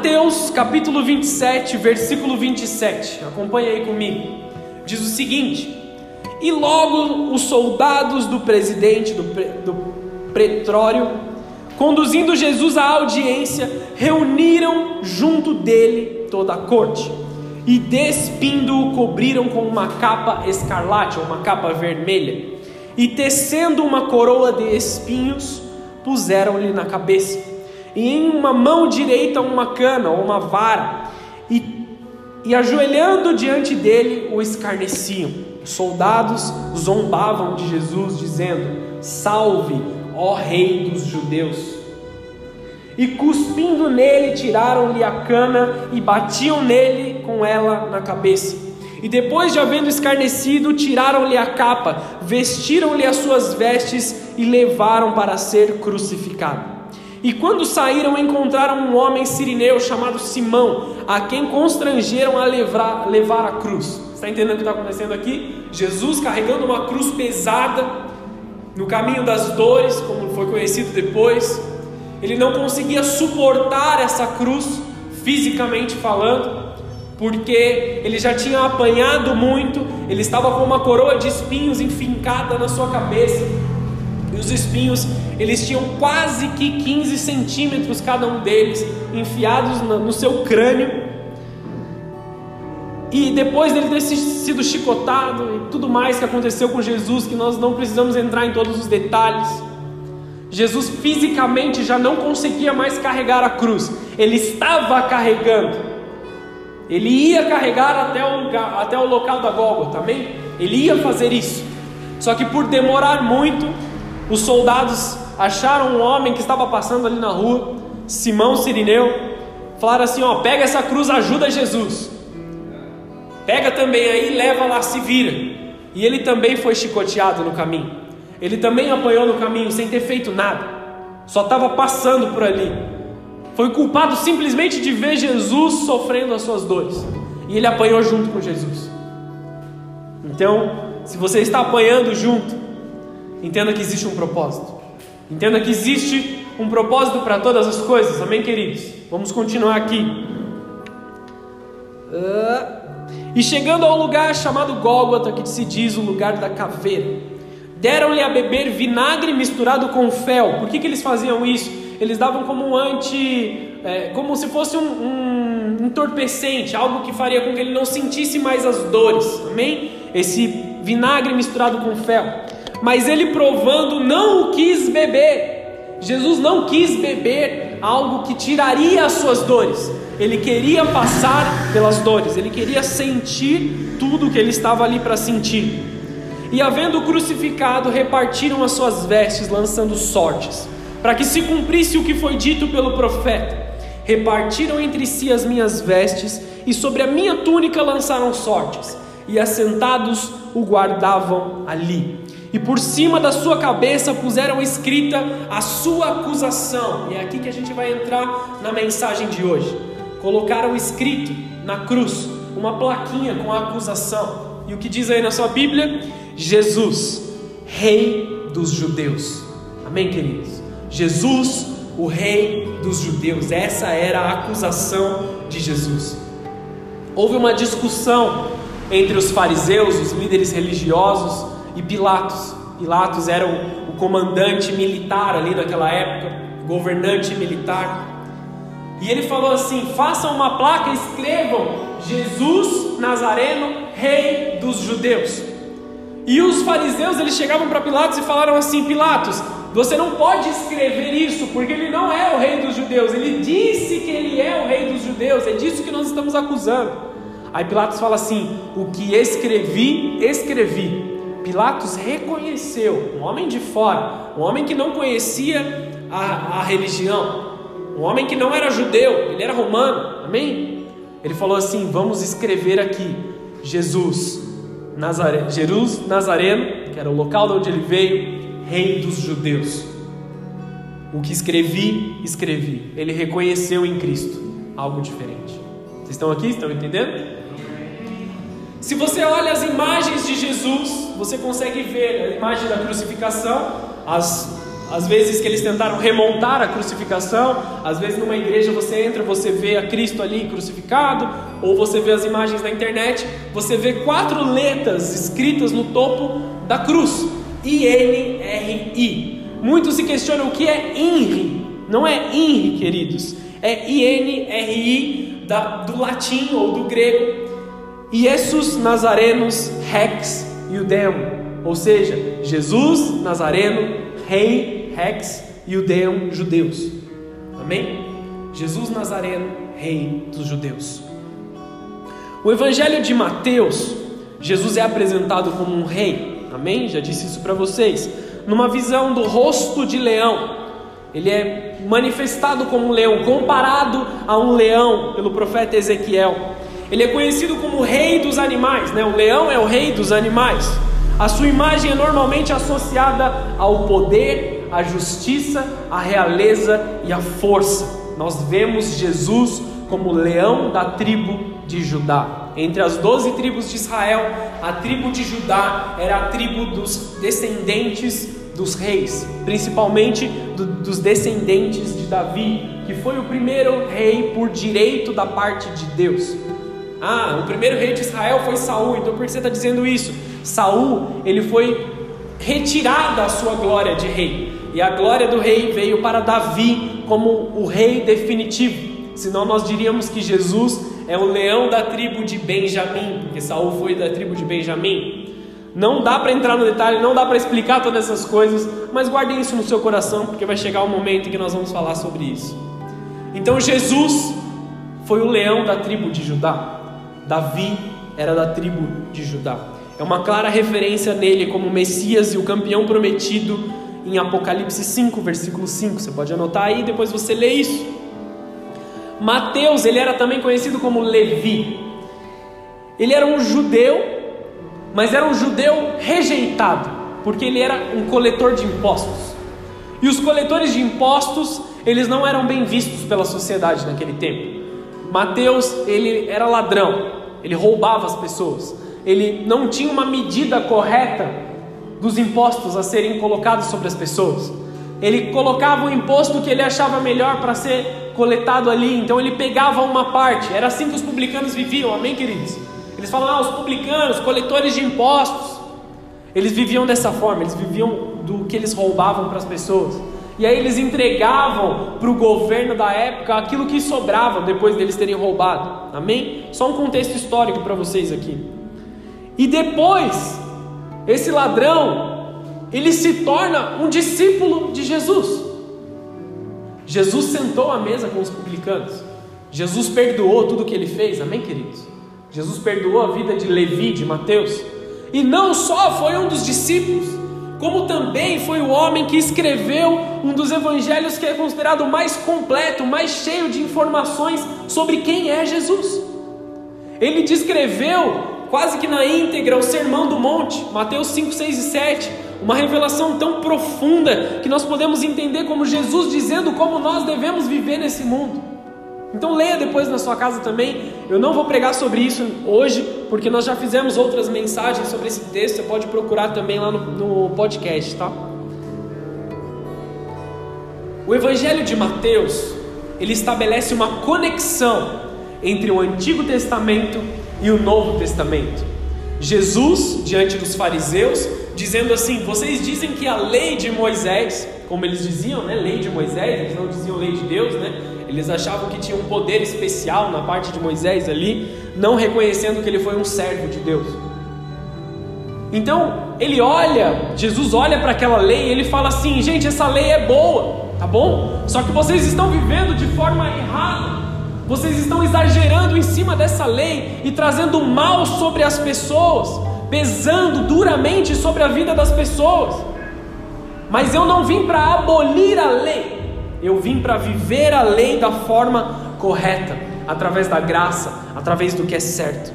Mateus capítulo 27, versículo 27. Acompanha aí comigo. Diz o seguinte: E logo os soldados do presidente do, pre, do pretório, conduzindo Jesus à audiência, reuniram junto dele toda a corte e despindo-o cobriram com uma capa escarlate ou uma capa vermelha e tecendo uma coroa de espinhos puseram-lhe na cabeça e em uma mão direita uma cana ou uma vara, e, e ajoelhando diante dele o escarneciam. Os soldados zombavam de Jesus, dizendo: Salve, ó Rei dos Judeus. E cuspindo nele, tiraram-lhe a cana e batiam nele com ela na cabeça. E depois de havendo escarnecido, tiraram-lhe a capa, vestiram-lhe as suas vestes e levaram para ser crucificado. E quando saíram, encontraram um homem sirineu chamado Simão, a quem constrangeram a levar, levar a cruz. Está entendendo o que está acontecendo aqui? Jesus carregando uma cruz pesada no caminho das dores, como foi conhecido depois. Ele não conseguia suportar essa cruz, fisicamente falando, porque ele já tinha apanhado muito, ele estava com uma coroa de espinhos enfincada na sua cabeça, e os espinhos eles tinham quase que 15 centímetros cada um deles enfiados no seu crânio. E depois dele ter sido chicotado e tudo mais que aconteceu com Jesus, que nós não precisamos entrar em todos os detalhes. Jesus fisicamente já não conseguia mais carregar a cruz, ele estava carregando, ele ia carregar até o, até o local da Gólgota, amém? Ele ia fazer isso, só que por demorar muito, os soldados acharam um homem que estava passando ali na rua, Simão Sirineu, falaram assim: ó, pega essa cruz, ajuda Jesus. Pega também aí, leva lá, se vira. E ele também foi chicoteado no caminho. Ele também apanhou no caminho sem ter feito nada. Só estava passando por ali. Foi culpado simplesmente de ver Jesus sofrendo as suas dores. E ele apanhou junto com Jesus. Então, se você está apanhando junto, entenda que existe um propósito. Entenda que existe um propósito para todas as coisas, amém, queridos? Vamos continuar aqui. Uh, e chegando ao lugar chamado Gólgota, que se diz o lugar da caveira, deram-lhe a beber vinagre misturado com fel. Por que, que eles faziam isso? Eles davam como um anti, é, como se fosse um, um entorpecente, algo que faria com que ele não sentisse mais as dores, amém? Esse vinagre misturado com fel mas ele provando não o quis beber. Jesus não quis beber algo que tiraria as suas dores. Ele queria passar pelas dores, ele queria sentir tudo que ele estava ali para sentir. E havendo crucificado, repartiram as suas vestes, lançando sortes, para que se cumprisse o que foi dito pelo profeta. Repartiram entre si as minhas vestes, e sobre a minha túnica lançaram sortes, e assentados o guardavam ali e por cima da sua cabeça puseram escrita a sua acusação. E é aqui que a gente vai entrar na mensagem de hoje. Colocaram escrito na cruz uma plaquinha com a acusação. E o que diz aí na sua Bíblia? Jesus, Rei dos Judeus. Amém, queridos? Jesus, o Rei dos Judeus. Essa era a acusação de Jesus. Houve uma discussão entre os fariseus, os líderes religiosos, e Pilatos. Pilatos era o, o comandante militar ali naquela época, governante militar. E ele falou assim: façam uma placa, escrevam Jesus Nazareno, Rei dos Judeus. E os fariseus eles chegavam para Pilatos e falaram assim: Pilatos, você não pode escrever isso, porque ele não é o Rei dos Judeus. Ele disse que ele é o Rei dos Judeus. É disso que nós estamos acusando. Aí Pilatos fala assim: O que escrevi, escrevi. Pilatos reconheceu um homem de fora, um homem que não conhecia a, a religião, um homem que não era judeu, ele era romano, amém? Ele falou assim: vamos escrever aqui Jesus, Nazare, Jesus Nazareno, que era o local de onde ele veio, rei dos judeus. O que escrevi, escrevi. Ele reconheceu em Cristo algo diferente. Vocês estão aqui? Estão entendendo? Se você olha as imagens de Jesus, você consegue ver a imagem da crucificação, as, vezes que eles tentaram remontar a crucificação, às vezes numa igreja você entra, você vê a Cristo ali crucificado, ou você vê as imagens na internet, você vê quatro letras escritas no topo da cruz: I-N-R-I. Muitos se questionam o que é INRI. Não é INRI, queridos, é I-N-R-I do latim ou do grego. Jesus Nazarenos Rex Iudeum, ou seja, Jesus Nazareno, Rei Rex Iudeum Judeus. Amém? Jesus Nazareno, Rei dos Judeus. O Evangelho de Mateus, Jesus é apresentado como um rei. Amém? Já disse isso para vocês. Numa visão do rosto de leão. Ele é manifestado como um leão, comparado a um leão pelo profeta Ezequiel. Ele é conhecido como rei dos animais, né? O leão é o rei dos animais. A sua imagem é normalmente associada ao poder, à justiça, à realeza e à força. Nós vemos Jesus como leão da tribo de Judá. Entre as doze tribos de Israel, a tribo de Judá era a tribo dos descendentes dos reis, principalmente do, dos descendentes de Davi, que foi o primeiro rei por direito da parte de Deus. Ah, o primeiro rei de Israel foi Saul, então por que você está dizendo isso? Saul, ele foi retirado da sua glória de rei, e a glória do rei veio para Davi como o rei definitivo. Senão nós diríamos que Jesus é o leão da tribo de Benjamim, porque Saul foi da tribo de Benjamim. Não dá para entrar no detalhe, não dá para explicar todas essas coisas, mas guardem isso no seu coração, porque vai chegar o um momento em que nós vamos falar sobre isso. Então Jesus foi o leão da tribo de Judá. Davi era da tribo de Judá. É uma clara referência nele como Messias e o campeão prometido em Apocalipse 5, versículo 5. Você pode anotar aí, depois você lê isso. Mateus, ele era também conhecido como Levi. Ele era um judeu, mas era um judeu rejeitado, porque ele era um coletor de impostos. E os coletores de impostos, eles não eram bem vistos pela sociedade naquele tempo. Mateus, ele era ladrão, ele roubava as pessoas, ele não tinha uma medida correta dos impostos a serem colocados sobre as pessoas. Ele colocava o imposto que ele achava melhor para ser coletado ali, então ele pegava uma parte. Era assim que os publicanos viviam, amém, queridos? Eles falam, ah, os publicanos, coletores de impostos. Eles viviam dessa forma, eles viviam do que eles roubavam para as pessoas. E aí eles entregavam para o governo da época aquilo que sobrava depois deles terem roubado. Amém? Só um contexto histórico para vocês aqui. E depois, esse ladrão, ele se torna um discípulo de Jesus. Jesus sentou à mesa com os publicanos. Jesus perdoou tudo o que ele fez. Amém, queridos? Jesus perdoou a vida de Levi, de Mateus. E não só foi um dos discípulos, como também foi o homem que escreveu um dos evangelhos que é considerado mais completo, mais cheio de informações sobre quem é Jesus. Ele descreveu quase que na íntegra o Sermão do Monte, Mateus 5, 6 e 7, uma revelação tão profunda que nós podemos entender como Jesus dizendo como nós devemos viver nesse mundo. Então leia depois na sua casa também. Eu não vou pregar sobre isso hoje, porque nós já fizemos outras mensagens sobre esse texto. Você pode procurar também lá no, no podcast, tá? O Evangelho de Mateus ele estabelece uma conexão entre o Antigo Testamento e o Novo Testamento. Jesus diante dos fariseus dizendo assim: vocês dizem que a lei de Moisés, como eles diziam, né, lei de Moisés, eles não diziam lei de Deus, né? Eles achavam que tinha um poder especial na parte de Moisés ali, não reconhecendo que ele foi um servo de Deus. Então, ele olha, Jesus olha para aquela lei e ele fala assim: gente, essa lei é boa, tá bom? Só que vocês estão vivendo de forma errada. Vocês estão exagerando em cima dessa lei e trazendo mal sobre as pessoas, pesando duramente sobre a vida das pessoas. Mas eu não vim para abolir a lei, eu vim para viver a lei da forma correta, através da graça, através do que é certo.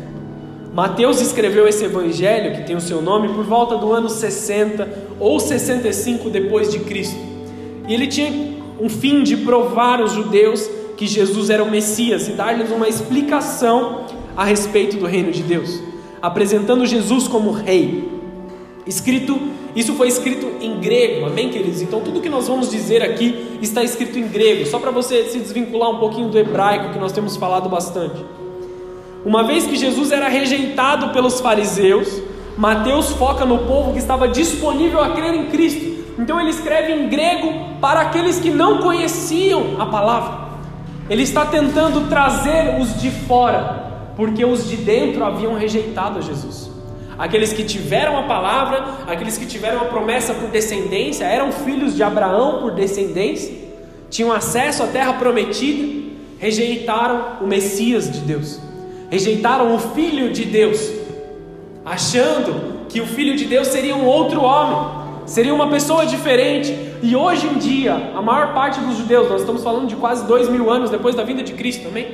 Mateus escreveu esse evangelho, que tem o seu nome, por volta do ano 60 ou 65 depois de Cristo. E ele tinha um fim de provar aos judeus que Jesus era o Messias e dar-lhes uma explicação a respeito do reino de Deus, apresentando Jesus como rei. Escrito Isso foi escrito em grego, amém, queridos? Então tudo que nós vamos dizer aqui está escrito em grego, só para você se desvincular um pouquinho do hebraico que nós temos falado bastante. Uma vez que Jesus era rejeitado pelos fariseus, Mateus foca no povo que estava disponível a crer em Cristo. Então ele escreve em grego para aqueles que não conheciam a palavra. Ele está tentando trazer os de fora, porque os de dentro haviam rejeitado a Jesus. Aqueles que tiveram a palavra, aqueles que tiveram a promessa por descendência, eram filhos de Abraão por descendência, tinham acesso à terra prometida, rejeitaram o Messias de Deus, rejeitaram o Filho de Deus, achando que o Filho de Deus seria um outro homem, seria uma pessoa diferente. E hoje em dia, a maior parte dos judeus, nós estamos falando de quase dois mil anos depois da vinda de Cristo, amém?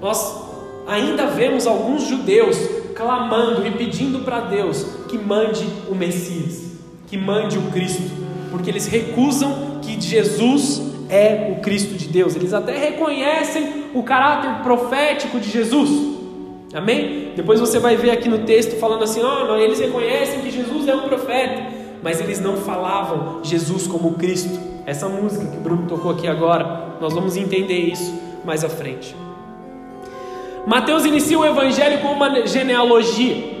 Nós ainda vemos alguns judeus clamando e pedindo para Deus que mande o Messias, que mande o Cristo, porque eles recusam que Jesus é o Cristo de Deus. Eles até reconhecem o caráter profético de Jesus. Amém? Depois você vai ver aqui no texto falando assim: ó, oh, eles reconhecem que Jesus é um profeta, mas eles não falavam Jesus como Cristo. Essa música que o Bruno tocou aqui agora, nós vamos entender isso mais à frente. Mateus inicia o evangelho com uma genealogia.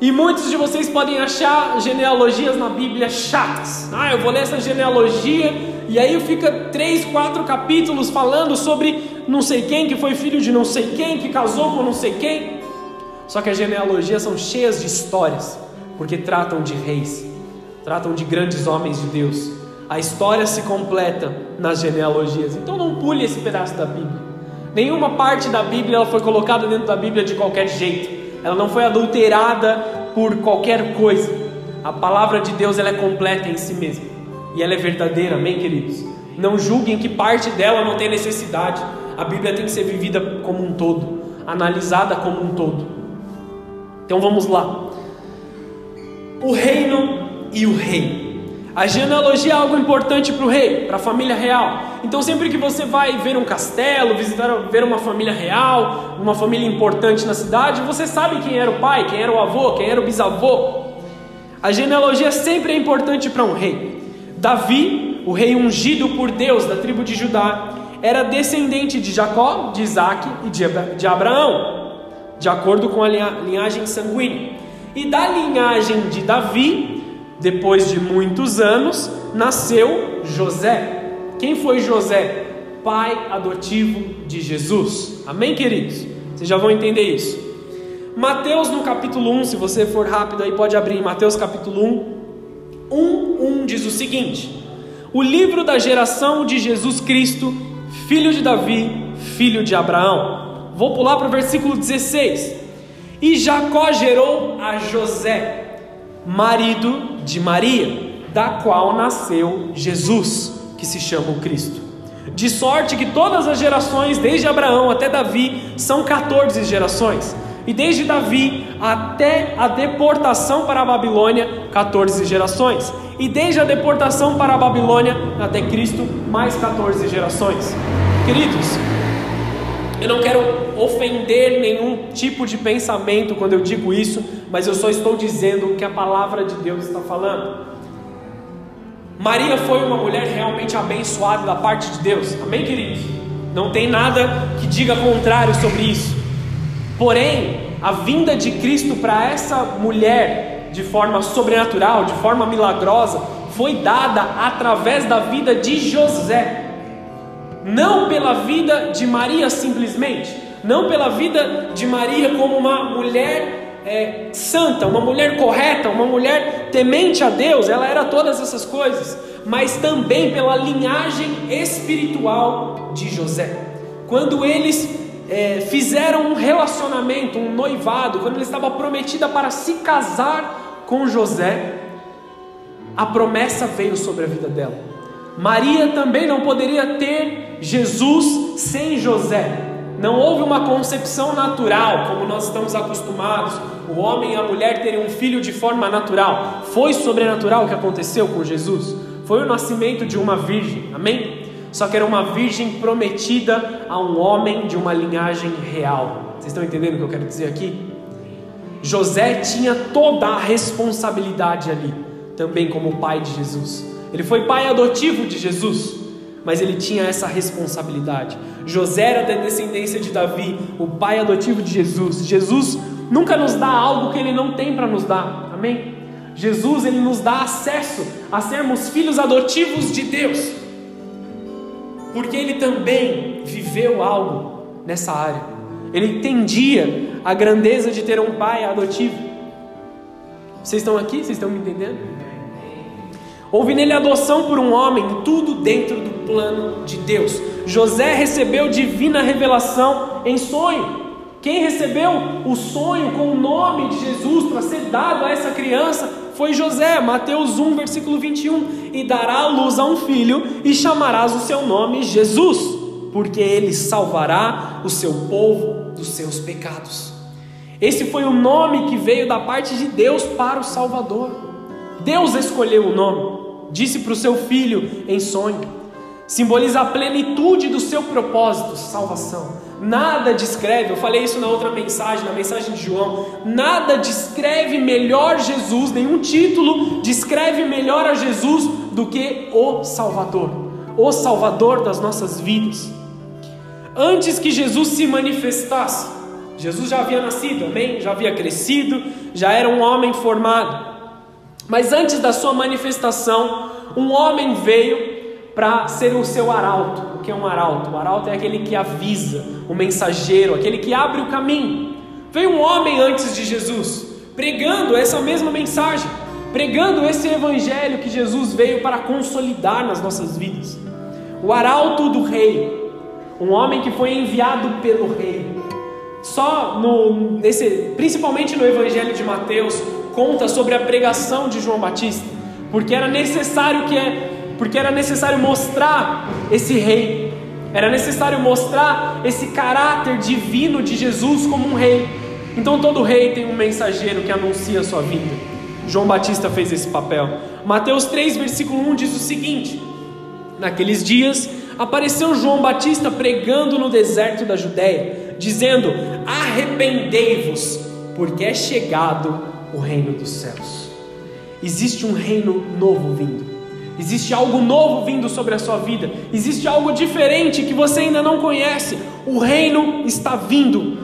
E muitos de vocês podem achar genealogias na Bíblia chatas. Ah, eu vou ler essa genealogia e aí fica três, quatro capítulos falando sobre não sei quem que foi filho de não sei quem, que casou com não sei quem. Só que as genealogias são cheias de histórias, porque tratam de reis, tratam de grandes homens de Deus. A história se completa nas genealogias. Então não pule esse pedaço da Bíblia. Nenhuma parte da Bíblia ela foi colocada dentro da Bíblia de qualquer jeito. Ela não foi adulterada por qualquer coisa. A palavra de Deus ela é completa em si mesma. E ela é verdadeira, amém, queridos? Não julguem que parte dela não tem necessidade. A Bíblia tem que ser vivida como um todo, analisada como um todo. Então vamos lá. O reino e o rei. A genealogia é algo importante para o rei, para a família real. Então, sempre que você vai ver um castelo, visitar, ver uma família real, uma família importante na cidade, você sabe quem era o pai, quem era o avô, quem era o bisavô. A genealogia sempre é importante para um rei. Davi, o rei ungido por Deus da tribo de Judá, era descendente de Jacó, de Isaac e de Abraão, de acordo com a linhagem sanguínea. E da linhagem de Davi, depois de muitos anos, nasceu José. Quem foi José? Pai adotivo de Jesus. Amém, queridos? Vocês já vão entender isso. Mateus no capítulo 1, se você for rápido aí, pode abrir Mateus capítulo 1. 1, 1 diz o seguinte: O livro da geração de Jesus Cristo, filho de Davi, filho de Abraão. Vou pular para o versículo 16. E Jacó gerou a José marido de Maria, da qual nasceu Jesus, que se chama o Cristo. De sorte que todas as gerações, desde Abraão até Davi, são 14 gerações. E desde Davi até a deportação para a Babilônia, 14 gerações. E desde a deportação para a Babilônia até Cristo, mais 14 gerações. Queridos, eu não quero ofender nenhum tipo de pensamento quando eu digo isso, mas eu só estou dizendo o que a palavra de Deus está falando. Maria foi uma mulher realmente abençoada da parte de Deus, amém, queridos? Não tem nada que diga contrário sobre isso. Porém, a vinda de Cristo para essa mulher de forma sobrenatural, de forma milagrosa, foi dada através da vida de José não pela vida de Maria simplesmente, não pela vida de Maria como uma mulher é, santa, uma mulher correta, uma mulher temente a Deus, ela era todas essas coisas, mas também pela linhagem espiritual de José. Quando eles é, fizeram um relacionamento, um noivado, quando ele estava prometida para se casar com José, a promessa veio sobre a vida dela. Maria também não poderia ter Jesus sem José. Não houve uma concepção natural, como nós estamos acostumados, o homem e a mulher terem um filho de forma natural. Foi sobrenatural o que aconteceu com Jesus. Foi o nascimento de uma virgem, amém? Só que era uma virgem prometida a um homem de uma linhagem real. Vocês estão entendendo o que eu quero dizer aqui? José tinha toda a responsabilidade ali também como pai de Jesus. Ele foi pai adotivo de Jesus, mas ele tinha essa responsabilidade. José era da descendência de Davi, o pai adotivo de Jesus. Jesus nunca nos dá algo que ele não tem para nos dar. Amém? Jesus ele nos dá acesso a sermos filhos adotivos de Deus. Porque ele também viveu algo nessa área. Ele entendia a grandeza de ter um pai adotivo. Vocês estão aqui? Vocês estão me entendendo? Houve nele adoção por um homem, tudo dentro do plano de Deus. José recebeu divina revelação em sonho. Quem recebeu o sonho com o nome de Jesus para ser dado a essa criança foi José, Mateus 1, versículo 21. E dará luz a um filho, e chamarás o seu nome Jesus, porque ele salvará o seu povo dos seus pecados. Esse foi o nome que veio da parte de Deus para o Salvador. Deus escolheu o nome, disse para o seu filho em sonho. Simboliza a plenitude do seu propósito, salvação. Nada descreve, eu falei isso na outra mensagem, na mensagem de João. Nada descreve melhor Jesus, nenhum título descreve melhor a Jesus do que o Salvador, o Salvador das nossas vidas. Antes que Jesus se manifestasse, Jesus já havia nascido, amém? Já havia crescido, já era um homem formado. Mas antes da sua manifestação, um homem veio para ser o seu arauto. Que é um arauto? O arauto é aquele que avisa, o mensageiro, aquele que abre o caminho. Veio um homem antes de Jesus, pregando essa mesma mensagem, pregando esse evangelho que Jesus veio para consolidar nas nossas vidas. O arauto do rei, um homem que foi enviado pelo rei. Só no, nesse, principalmente no Evangelho de Mateus, conta sobre a pregação de João Batista, porque era necessário que porque era necessário mostrar esse rei, era necessário mostrar esse caráter divino de Jesus como um rei. Então todo rei tem um mensageiro que anuncia a sua vinda. João Batista fez esse papel. Mateus 3, versículo 1 diz o seguinte: Naqueles dias apareceu João Batista pregando no deserto da Judéia, dizendo: Arrependei-vos, porque é chegado o reino dos céus. Existe um reino novo vindo. Existe algo novo vindo sobre a sua vida. Existe algo diferente que você ainda não conhece. O reino está vindo.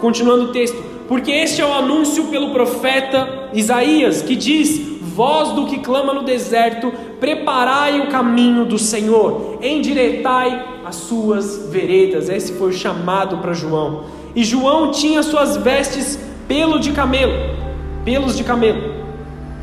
Continuando o texto. Porque este é o anúncio pelo profeta Isaías, que diz: Voz do que clama no deserto, preparai o caminho do Senhor, endireitai as suas veredas. Esse foi o chamado para João. E João tinha suas vestes pelo de camelo, pelos de camelo,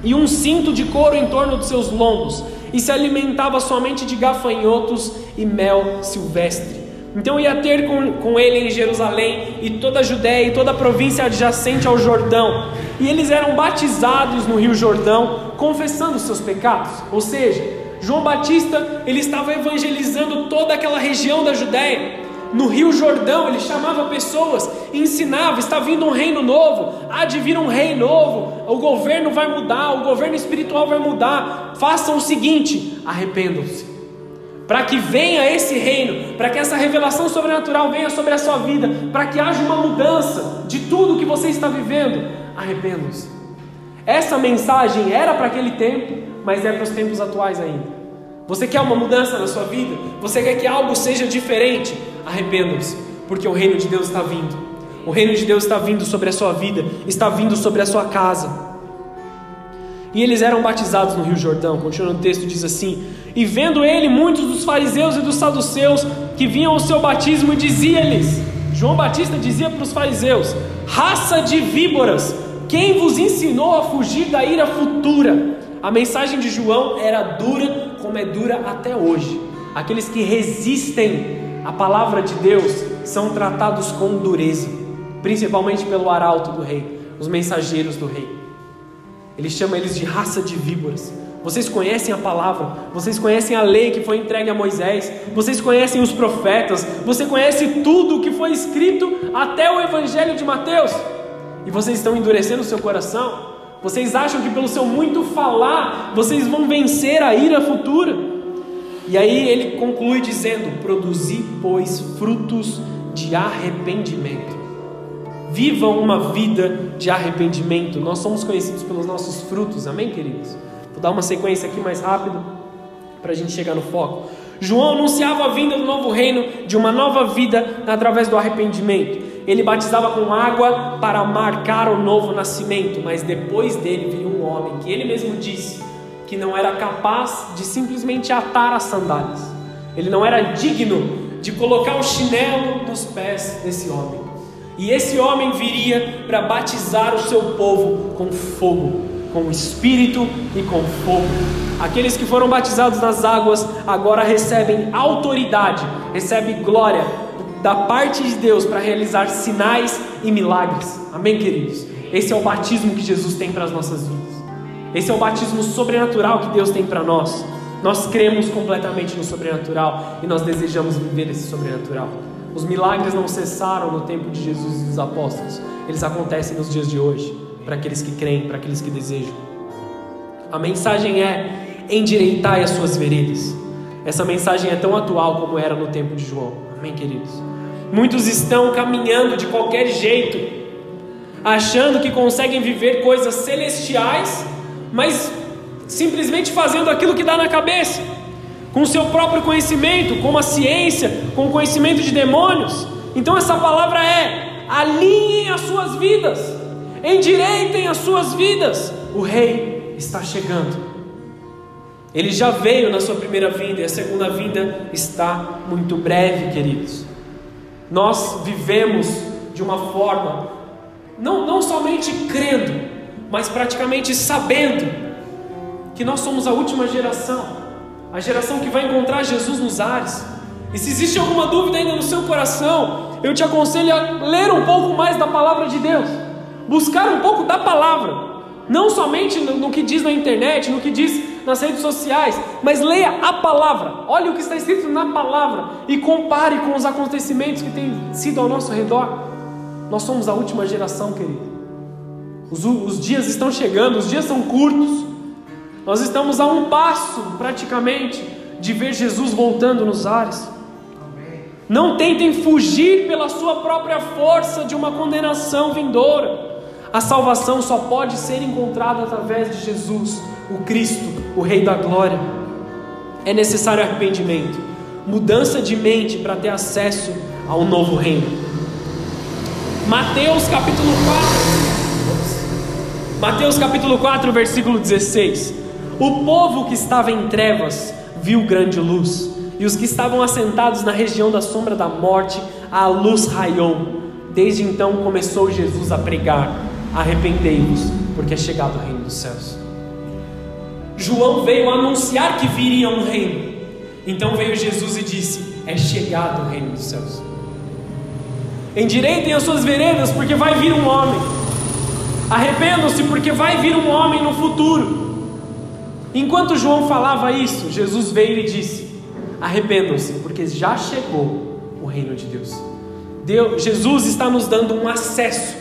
e um cinto de couro em torno dos seus lombos, e se alimentava somente de gafanhotos e mel silvestre. Então ia ter com, com ele em Jerusalém e toda a Judéia e toda a província adjacente ao Jordão. E eles eram batizados no Rio Jordão, confessando seus pecados. Ou seja, João Batista, ele estava evangelizando toda aquela região da Judéia. No Rio Jordão, ele chamava pessoas, ensinava: está vindo um reino novo, há de vir um rei novo, o governo vai mudar, o governo espiritual vai mudar. Façam o seguinte: arrependam-se, para que venha esse reino, para que essa revelação sobrenatural venha sobre a sua vida, para que haja uma mudança de tudo que você está vivendo. Arrependam-se. Essa mensagem era para aquele tempo, mas é para os tempos atuais ainda. Você quer uma mudança na sua vida? Você quer que algo seja diferente? Arrependam-se, porque o reino de Deus está vindo. O reino de Deus está vindo sobre a sua vida, está vindo sobre a sua casa. E eles eram batizados no Rio Jordão. Continua no texto, diz assim: E vendo ele, muitos dos fariseus e dos saduceus que vinham ao seu batismo, dizia-lhes: João Batista dizia para os fariseus: Raça de víboras, quem vos ensinou a fugir da ira futura? A mensagem de João era dura, como é dura até hoje. Aqueles que resistem à palavra de Deus são tratados com dureza, principalmente pelo arauto do rei, os mensageiros do rei. Ele chama eles de raça de víboras. Vocês conhecem a palavra, vocês conhecem a lei que foi entregue a Moisés, vocês conhecem os profetas, você conhece tudo o que foi escrito até o Evangelho de Mateus, e vocês estão endurecendo o seu coração. Vocês acham que pelo seu muito falar vocês vão vencer a ira futura? E aí ele conclui dizendo: Produzi, pois, frutos de arrependimento. Vivam uma vida de arrependimento. Nós somos conhecidos pelos nossos frutos, amém, queridos? Vou dar uma sequência aqui mais rápido para a gente chegar no foco. João anunciava a vinda do novo reino, de uma nova vida através do arrependimento. Ele batizava com água para marcar o novo nascimento, mas depois dele viria um homem que ele mesmo disse que não era capaz de simplesmente atar as sandálias. Ele não era digno de colocar o chinelo nos pés desse homem. E esse homem viria para batizar o seu povo com fogo, com espírito e com fogo. Aqueles que foram batizados nas águas agora recebem autoridade, recebem glória da parte de Deus para realizar sinais e milagres. Amém, queridos? Esse é o batismo que Jesus tem para as nossas vidas. Esse é o batismo sobrenatural que Deus tem para nós. Nós cremos completamente no sobrenatural e nós desejamos viver esse sobrenatural. Os milagres não cessaram no tempo de Jesus e dos apóstolos, eles acontecem nos dias de hoje, para aqueles que creem, para aqueles que desejam. A mensagem é: endireitai as suas veredas. Essa mensagem é tão atual como era no tempo de João. Amém, queridos? Muitos estão caminhando de qualquer jeito, achando que conseguem viver coisas celestiais mas simplesmente fazendo aquilo que dá na cabeça, com o seu próprio conhecimento, com a ciência, com o conhecimento de demônios. Então essa palavra é: alinhem as suas vidas, endireitem as suas vidas. O rei está chegando. Ele já veio na sua primeira vinda e a segunda vinda está muito breve, queridos. Nós vivemos de uma forma, não, não somente crendo, mas praticamente sabendo que nós somos a última geração, a geração que vai encontrar Jesus nos ares. E se existe alguma dúvida ainda no seu coração, eu te aconselho a ler um pouco mais da palavra de Deus, buscar um pouco da palavra, não somente no, no que diz na internet, no que diz nas redes sociais, mas leia a palavra, olhe o que está escrito na palavra e compare com os acontecimentos que têm sido ao nosso redor. Nós somos a última geração, querido. Os, os dias estão chegando, os dias são curtos. Nós estamos a um passo, praticamente, de ver Jesus voltando nos ares. Não tentem fugir pela sua própria força de uma condenação vindoura. A salvação só pode ser encontrada através de Jesus, o Cristo, o Rei da Glória. É necessário arrependimento, mudança de mente para ter acesso ao novo reino. Mateus capítulo 4. Mateus capítulo 4, versículo 16. O povo que estava em trevas viu grande luz, e os que estavam assentados na região da sombra da morte, a luz raiou. Desde então começou Jesus a pregar: Arrependei-vos, porque é chegado o reino dos céus. João veio anunciar que viria um reino. Então veio Jesus e disse: É chegado o reino dos céus. Endireitem as suas veredas, porque vai vir um homem Arrependam-se, porque vai vir um homem no futuro. Enquanto João falava isso, Jesus veio e disse: Arrependam-se, porque já chegou o reino de Deus. Deus. Jesus está nos dando um acesso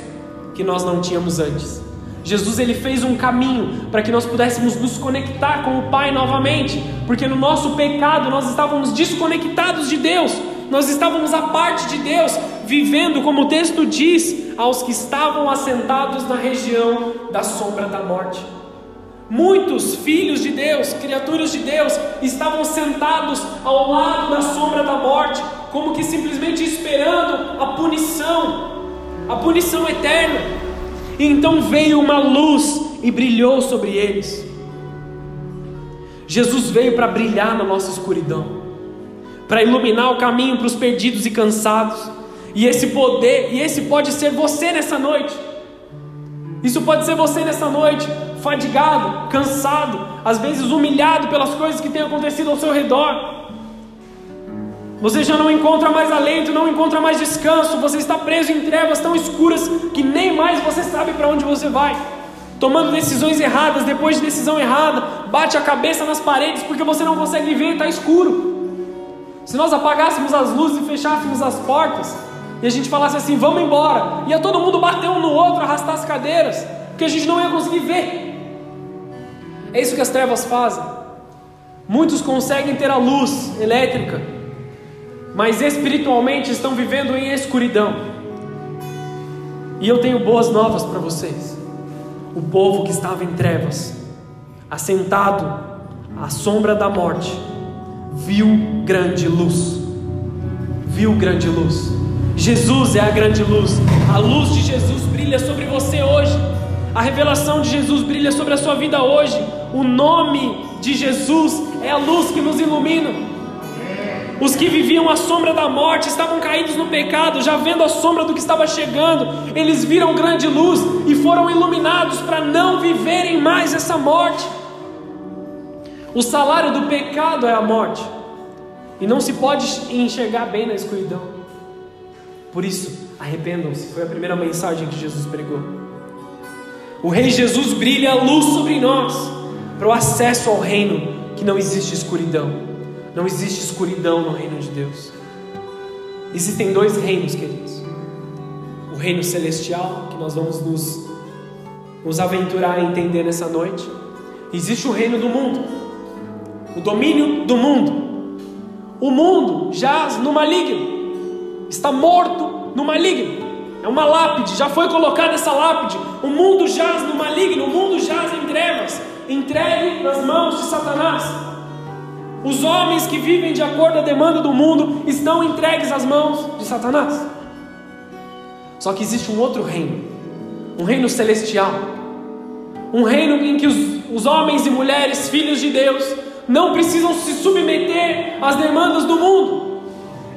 que nós não tínhamos antes. Jesus ele fez um caminho para que nós pudéssemos nos conectar com o Pai novamente, porque no nosso pecado nós estávamos desconectados de Deus, nós estávamos à parte de Deus, vivendo, como o texto diz, aos que estavam assentados na região da sombra da morte. Muitos filhos de Deus, criaturas de Deus, estavam sentados ao lado da sombra da morte, como que simplesmente esperando a punição, a punição eterna. E então veio uma luz e brilhou sobre eles. Jesus veio para brilhar na nossa escuridão, para iluminar o caminho para os perdidos e cansados e esse poder, e esse pode ser você nessa noite. Isso pode ser você nessa noite, fadigado, cansado, às vezes humilhado pelas coisas que têm acontecido ao seu redor. Você já não encontra mais alento, não encontra mais descanso, você está preso em trevas tão escuras que nem mais você sabe para onde você vai. Tomando decisões erradas, depois de decisão errada, bate a cabeça nas paredes porque você não consegue ver, está escuro. Se nós apagássemos as luzes e fechássemos as portas, e a gente falasse assim: vamos embora, ia todo mundo bater um no outro, arrastar as cadeiras, porque a gente não ia conseguir ver. É isso que as trevas fazem. Muitos conseguem ter a luz elétrica, mas espiritualmente estão vivendo em escuridão. E eu tenho boas novas para vocês. O povo que estava em trevas assentado à sombra da morte, viu grande luz. Viu grande luz. Jesus é a grande luz. A luz de Jesus brilha sobre você hoje. A revelação de Jesus brilha sobre a sua vida hoje. O nome de Jesus é a luz que nos ilumina. Os que viviam à sombra da morte estavam caídos no pecado, já vendo a sombra do que estava chegando, eles viram grande luz e foram iluminados para não viverem mais essa morte. O salário do pecado é a morte, e não se pode enxergar bem na escuridão. Por isso, arrependam-se, foi a primeira mensagem que Jesus pregou. O Rei Jesus brilha a luz sobre nós, para o acesso ao reino que não existe escuridão. Não existe escuridão no reino de Deus. Existem dois reinos, queridos: o reino celestial, que nós vamos nos, nos aventurar a entender nessa noite, existe o reino do mundo, o domínio do mundo. O mundo jaz no maligno, está morto no maligno. É uma lápide, já foi colocada essa lápide. O mundo jaz no maligno, o mundo jaz em trevas, entregue nas mãos de Satanás. Os homens que vivem de acordo a demanda do mundo estão entregues às mãos de Satanás. Só que existe um outro reino, um reino celestial, um reino em que os, os homens e mulheres, filhos de Deus, não precisam se submeter às demandas do mundo.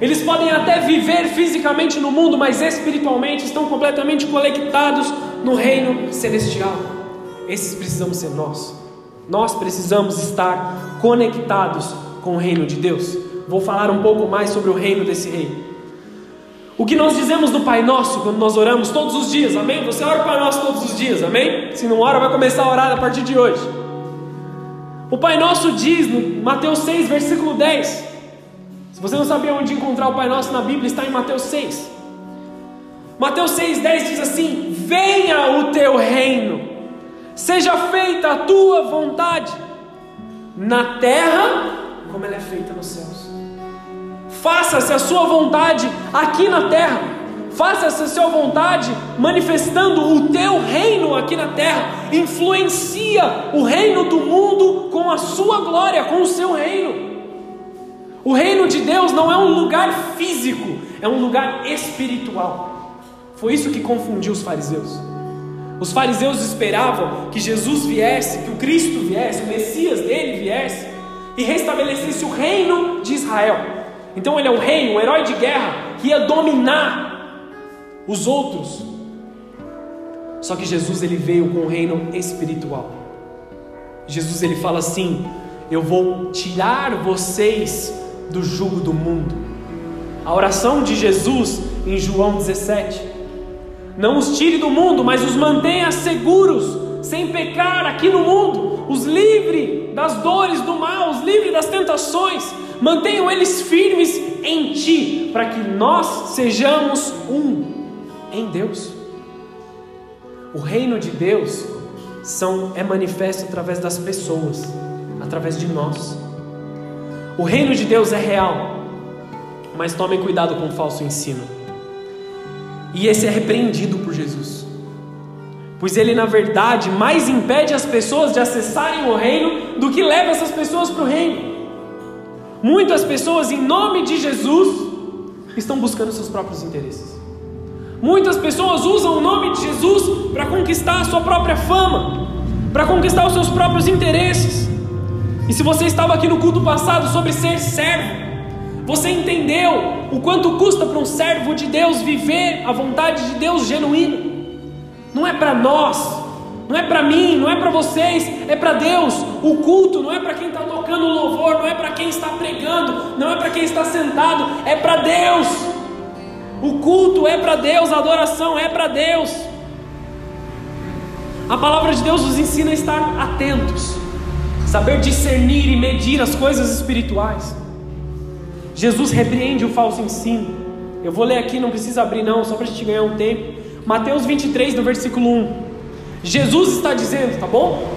Eles podem até viver fisicamente no mundo, mas espiritualmente estão completamente conectados no reino celestial. Esses precisamos ser nós. Nós precisamos estar conectados com o reino de Deus. Vou falar um pouco mais sobre o reino desse rei. O que nós dizemos no Pai Nosso quando nós oramos todos os dias, amém? Você ora Pai Nosso todos os dias, amém? Se não ora, vai começar a orar a partir de hoje. O Pai Nosso diz no Mateus 6, versículo 10. Se você não sabia onde encontrar o Pai Nosso na Bíblia, está em Mateus 6. Mateus 6, 10 diz assim: Venha o teu reino Seja feita a tua vontade, na terra como ela é feita nos céus. Faça-se a sua vontade aqui na terra. Faça-se a sua vontade manifestando o teu reino aqui na terra. Influencia o reino do mundo com a sua glória, com o seu reino. O reino de Deus não é um lugar físico, é um lugar espiritual. Foi isso que confundiu os fariseus. Os fariseus esperavam que Jesus viesse, que o Cristo viesse, o Messias dele viesse e restabelecesse o reino de Israel. Então ele é um rei, um herói de guerra que ia dominar os outros. Só que Jesus ele veio com um reino espiritual. Jesus ele fala assim: Eu vou tirar vocês do jugo do mundo. A oração de Jesus em João 17 não os tire do mundo, mas os mantenha seguros, sem pecar aqui no mundo, os livre das dores do mal, os livre das tentações. Mantenham eles firmes em ti, para que nós sejamos um em Deus. O reino de Deus são, é manifesto através das pessoas, através de nós. O reino de Deus é real, mas tomem cuidado com o falso ensino. E esse é repreendido por Jesus. Pois ele, na verdade, mais impede as pessoas de acessarem o reino do que leva essas pessoas para o reino. Muitas pessoas, em nome de Jesus, estão buscando seus próprios interesses. Muitas pessoas usam o nome de Jesus para conquistar a sua própria fama, para conquistar os seus próprios interesses. E se você estava aqui no culto passado sobre ser servo, você entendeu o quanto custa para um servo de Deus viver a vontade de Deus genuína? Não é para nós, não é para mim, não é para vocês, é para Deus. O culto não é para quem está tocando louvor, não é para quem está pregando, não é para quem está sentado, é para Deus. O culto é para Deus, a adoração é para Deus. A palavra de Deus nos ensina a estar atentos, saber discernir e medir as coisas espirituais. Jesus repreende o falso ensino. Eu vou ler aqui, não precisa abrir não, só para a gente ganhar um tempo. Mateus 23, no versículo 1. Jesus está dizendo, tá bom?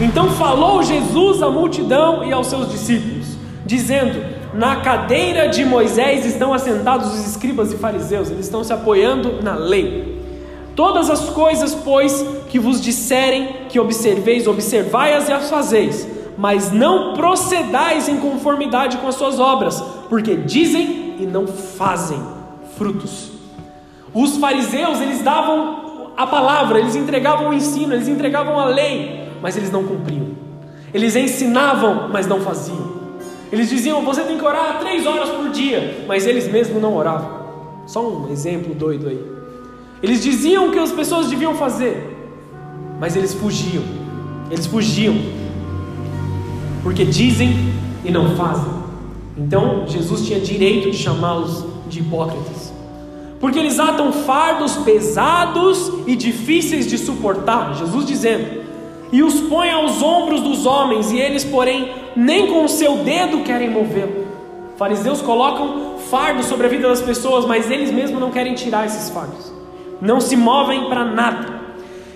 Então falou Jesus à multidão e aos seus discípulos, dizendo: Na cadeira de Moisés estão assentados os escribas e fariseus, eles estão se apoiando na lei. Todas as coisas, pois, que vos disserem que observeis, observai-as e as fazeis, mas não procedais em conformidade com as suas obras, porque dizem e não fazem frutos. Os fariseus, eles davam a palavra, eles entregavam o ensino, eles entregavam a lei, mas eles não cumpriam. Eles ensinavam, mas não faziam. Eles diziam: você tem que orar três horas por dia, mas eles mesmos não oravam. Só um exemplo doido aí. Eles diziam o que as pessoas deviam fazer, mas eles fugiam. Eles fugiam, porque dizem e não fazem. Então Jesus tinha direito de chamá-los de hipócritas, porque eles atam fardos pesados e difíceis de suportar. Jesus dizendo: e os põe aos ombros dos homens, e eles, porém, nem com o seu dedo querem movê-lo. Fariseus colocam fardos sobre a vida das pessoas, mas eles mesmos não querem tirar esses fardos, não se movem para nada,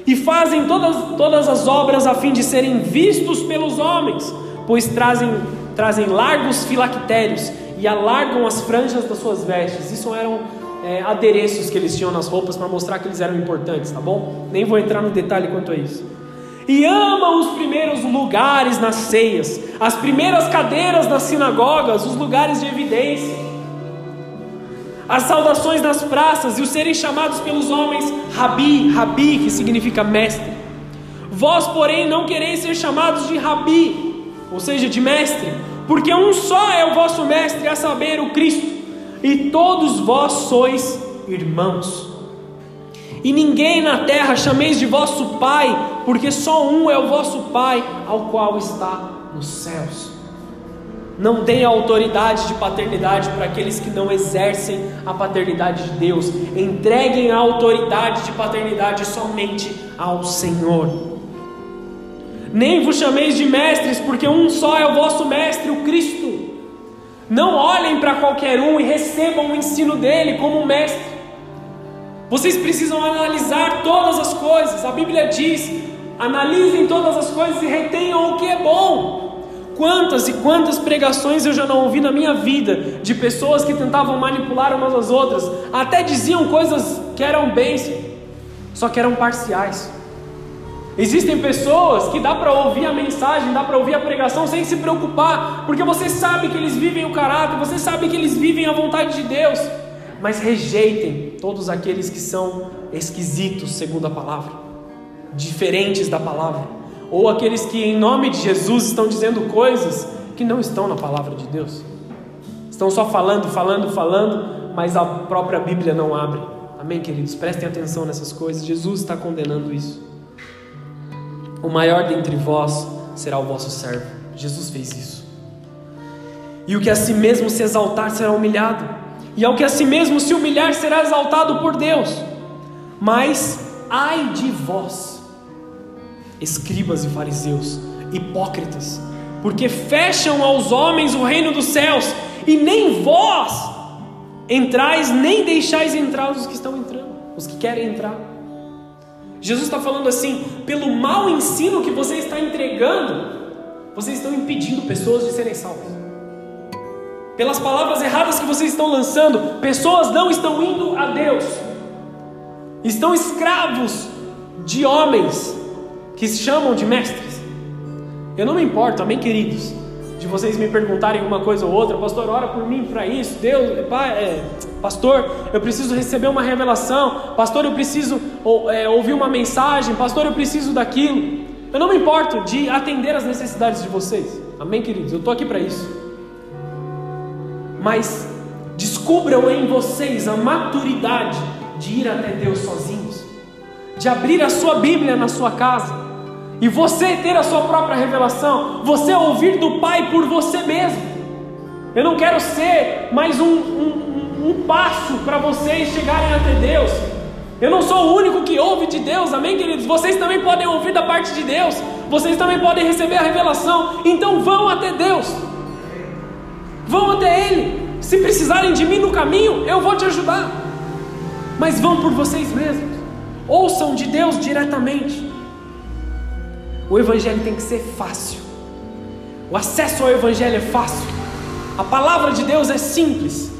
e fazem todas, todas as obras a fim de serem vistos pelos homens, pois trazem, trazem largos filactérios e alargam as franjas das suas vestes. Isso eram é, adereços que eles tinham nas roupas para mostrar que eles eram importantes, tá bom? Nem vou entrar no detalhe quanto a isso e amam os primeiros lugares nas ceias, as primeiras cadeiras nas sinagogas, os lugares de evidência, as saudações nas praças e os serem chamados pelos homens Rabi, Rabi, que significa mestre. Vós, porém, não quereis ser chamados de Rabi, ou seja, de mestre, porque um só é o vosso mestre, a saber, o Cristo, e todos vós sois irmãos. E ninguém na terra chameis de vosso Pai, porque só um é o vosso Pai, ao qual está nos céus. Não deem autoridade de paternidade para aqueles que não exercem a paternidade de Deus. Entreguem a autoridade de paternidade somente ao Senhor. Nem vos chameis de mestres, porque um só é o vosso mestre, o Cristo. Não olhem para qualquer um e recebam o ensino dele como mestre. Vocês precisam analisar todas as coisas. A Bíblia diz: analisem todas as coisas e retenham o que é bom. Quantas e quantas pregações eu já não ouvi na minha vida de pessoas que tentavam manipular umas às outras, até diziam coisas que eram bens, só que eram parciais. Existem pessoas que dá para ouvir a mensagem, dá para ouvir a pregação sem se preocupar, porque você sabe que eles vivem o caráter, você sabe que eles vivem a vontade de Deus mas rejeitem todos aqueles que são esquisitos, segundo a palavra, diferentes da palavra, ou aqueles que, em nome de Jesus, estão dizendo coisas que não estão na palavra de Deus, estão só falando, falando, falando, mas a própria Bíblia não abre. Amém, queridos? Prestem atenção nessas coisas, Jesus está condenando isso. O maior dentre vós será o vosso servo. Jesus fez isso. E o que a si mesmo se exaltar será humilhado e ao que a si mesmo se humilhar será exaltado por Deus. Mas ai de vós, escribas e fariseus, hipócritas, porque fecham aos homens o reino dos céus, e nem vós entrais, nem deixais entrar os que estão entrando, os que querem entrar. Jesus está falando assim: pelo mau ensino que você está entregando, vocês estão impedindo pessoas de serem salvas pelas palavras erradas que vocês estão lançando, pessoas não estão indo a Deus, estão escravos de homens que se chamam de mestres. Eu não me importo, amém, queridos, de vocês me perguntarem uma coisa ou outra, pastor, ora por mim para isso, Deus, pai, é, pastor, eu preciso receber uma revelação, pastor, eu preciso é, ouvir uma mensagem, pastor, eu preciso daquilo. Eu não me importo de atender as necessidades de vocês, amém, queridos, eu estou aqui para isso mas descubram em vocês a maturidade de ir até Deus sozinhos, de abrir a sua Bíblia na sua casa e você ter a sua própria revelação, você ouvir do Pai por você mesmo. Eu não quero ser mais um, um, um passo para vocês chegarem até Deus. Eu não sou o único que ouve de Deus, amém, queridos? Vocês também podem ouvir da parte de Deus, vocês também podem receber a revelação, então vão até Deus. Vão até Ele. Se precisarem de mim no caminho, eu vou te ajudar. Mas vão por vocês mesmos. Ouçam de Deus diretamente. O Evangelho tem que ser fácil. O acesso ao Evangelho é fácil. A palavra de Deus é simples.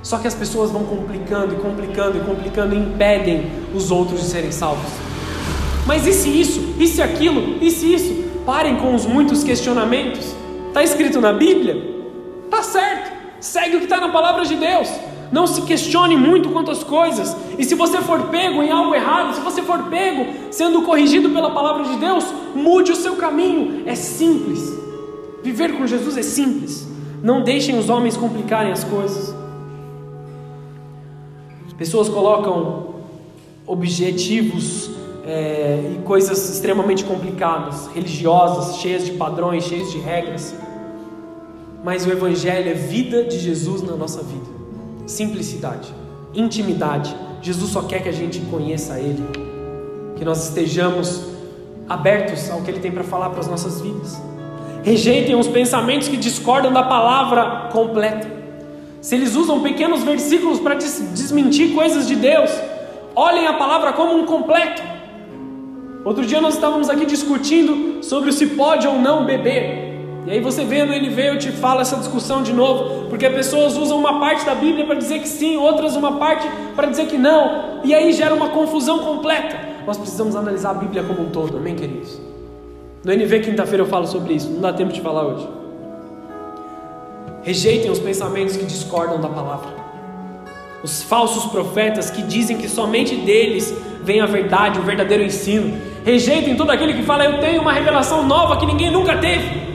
Só que as pessoas vão complicando e complicando e complicando e impedem os outros de serem salvos. Mas e se isso? E se aquilo? E se isso? Parem com os muitos questionamentos. Está escrito na Bíblia? Tá certo. Segue o que está na palavra de Deus. Não se questione muito quanto às coisas. E se você for pego em algo errado, se você for pego sendo corrigido pela palavra de Deus, mude o seu caminho. É simples. Viver com Jesus é simples. Não deixem os homens complicarem as coisas. Pessoas colocam objetivos é, e coisas extremamente complicadas, religiosas, cheias de padrões, cheias de regras. Mas o Evangelho é vida de Jesus na nossa vida simplicidade, intimidade. Jesus só quer que a gente conheça Ele, que nós estejamos abertos ao que Ele tem para falar para as nossas vidas. Rejeitem os pensamentos que discordam da palavra completa. Se eles usam pequenos versículos para desmentir coisas de Deus, olhem a palavra como um completo. Outro dia nós estávamos aqui discutindo sobre se pode ou não beber. E aí você vê no NV, eu te falo essa discussão de novo, porque pessoas usam uma parte da Bíblia para dizer que sim, outras uma parte para dizer que não, e aí gera uma confusão completa. Nós precisamos analisar a Bíblia como um todo, amém, queridos? No NV, quinta-feira, eu falo sobre isso, não dá tempo de falar hoje. Rejeitem os pensamentos que discordam da palavra. Os falsos profetas que dizem que somente deles vem a verdade, o verdadeiro ensino. Rejeitem todo aquele que fala, eu tenho uma revelação nova que ninguém nunca teve.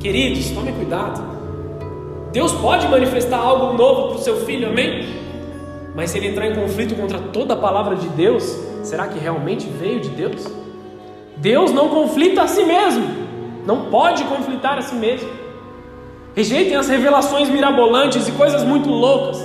Queridos, tome cuidado. Deus pode manifestar algo novo para o seu filho, amém? Mas se ele entrar em conflito contra toda a palavra de Deus, será que realmente veio de Deus? Deus não conflita a si mesmo, não pode conflitar a si mesmo. Rejeitem as revelações mirabolantes e coisas muito loucas.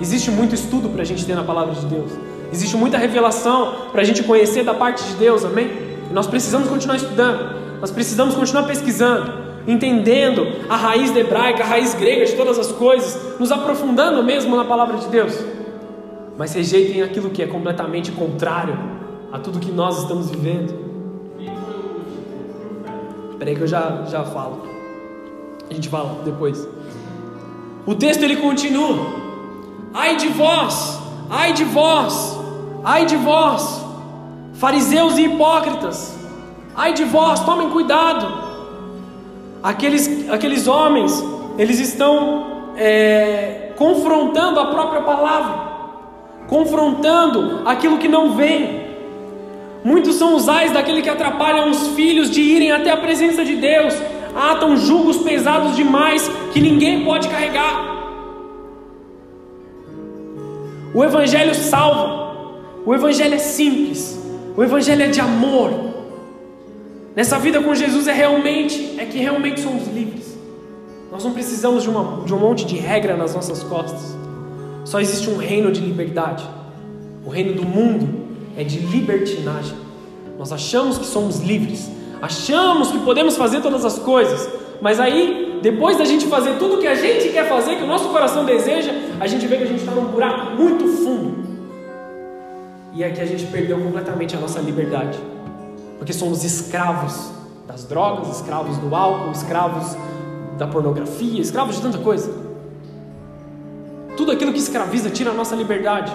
Existe muito estudo para a gente ter na palavra de Deus, existe muita revelação para a gente conhecer da parte de Deus, amém? E nós precisamos continuar estudando. Nós precisamos continuar pesquisando, entendendo a raiz hebraica, a raiz grega de todas as coisas, nos aprofundando mesmo na palavra de Deus. Mas rejeitem aquilo que é completamente contrário a tudo que nós estamos vivendo. Espera aí que eu já, já falo. A gente fala depois. O texto ele continua: Ai de vós, ai de vós, ai de vós, fariseus e hipócritas, Ai de vós, tomem cuidado. Aqueles, aqueles homens, eles estão é, confrontando a própria palavra, confrontando aquilo que não vem. Muitos são os ais daquele que atrapalham os filhos de irem até a presença de Deus, atam julgos pesados demais que ninguém pode carregar. O Evangelho salva, o Evangelho é simples, o Evangelho é de amor, Nessa vida com Jesus é realmente, é que realmente somos livres. Nós não precisamos de, uma, de um monte de regra nas nossas costas. Só existe um reino de liberdade. O reino do mundo é de libertinagem. Nós achamos que somos livres, achamos que podemos fazer todas as coisas, mas aí, depois da gente fazer tudo o que a gente quer fazer, que o nosso coração deseja, a gente vê que a gente está num buraco muito fundo. E aqui a gente perdeu completamente a nossa liberdade porque somos escravos das drogas, escravos do álcool, escravos da pornografia, escravos de tanta coisa. Tudo aquilo que escraviza tira a nossa liberdade.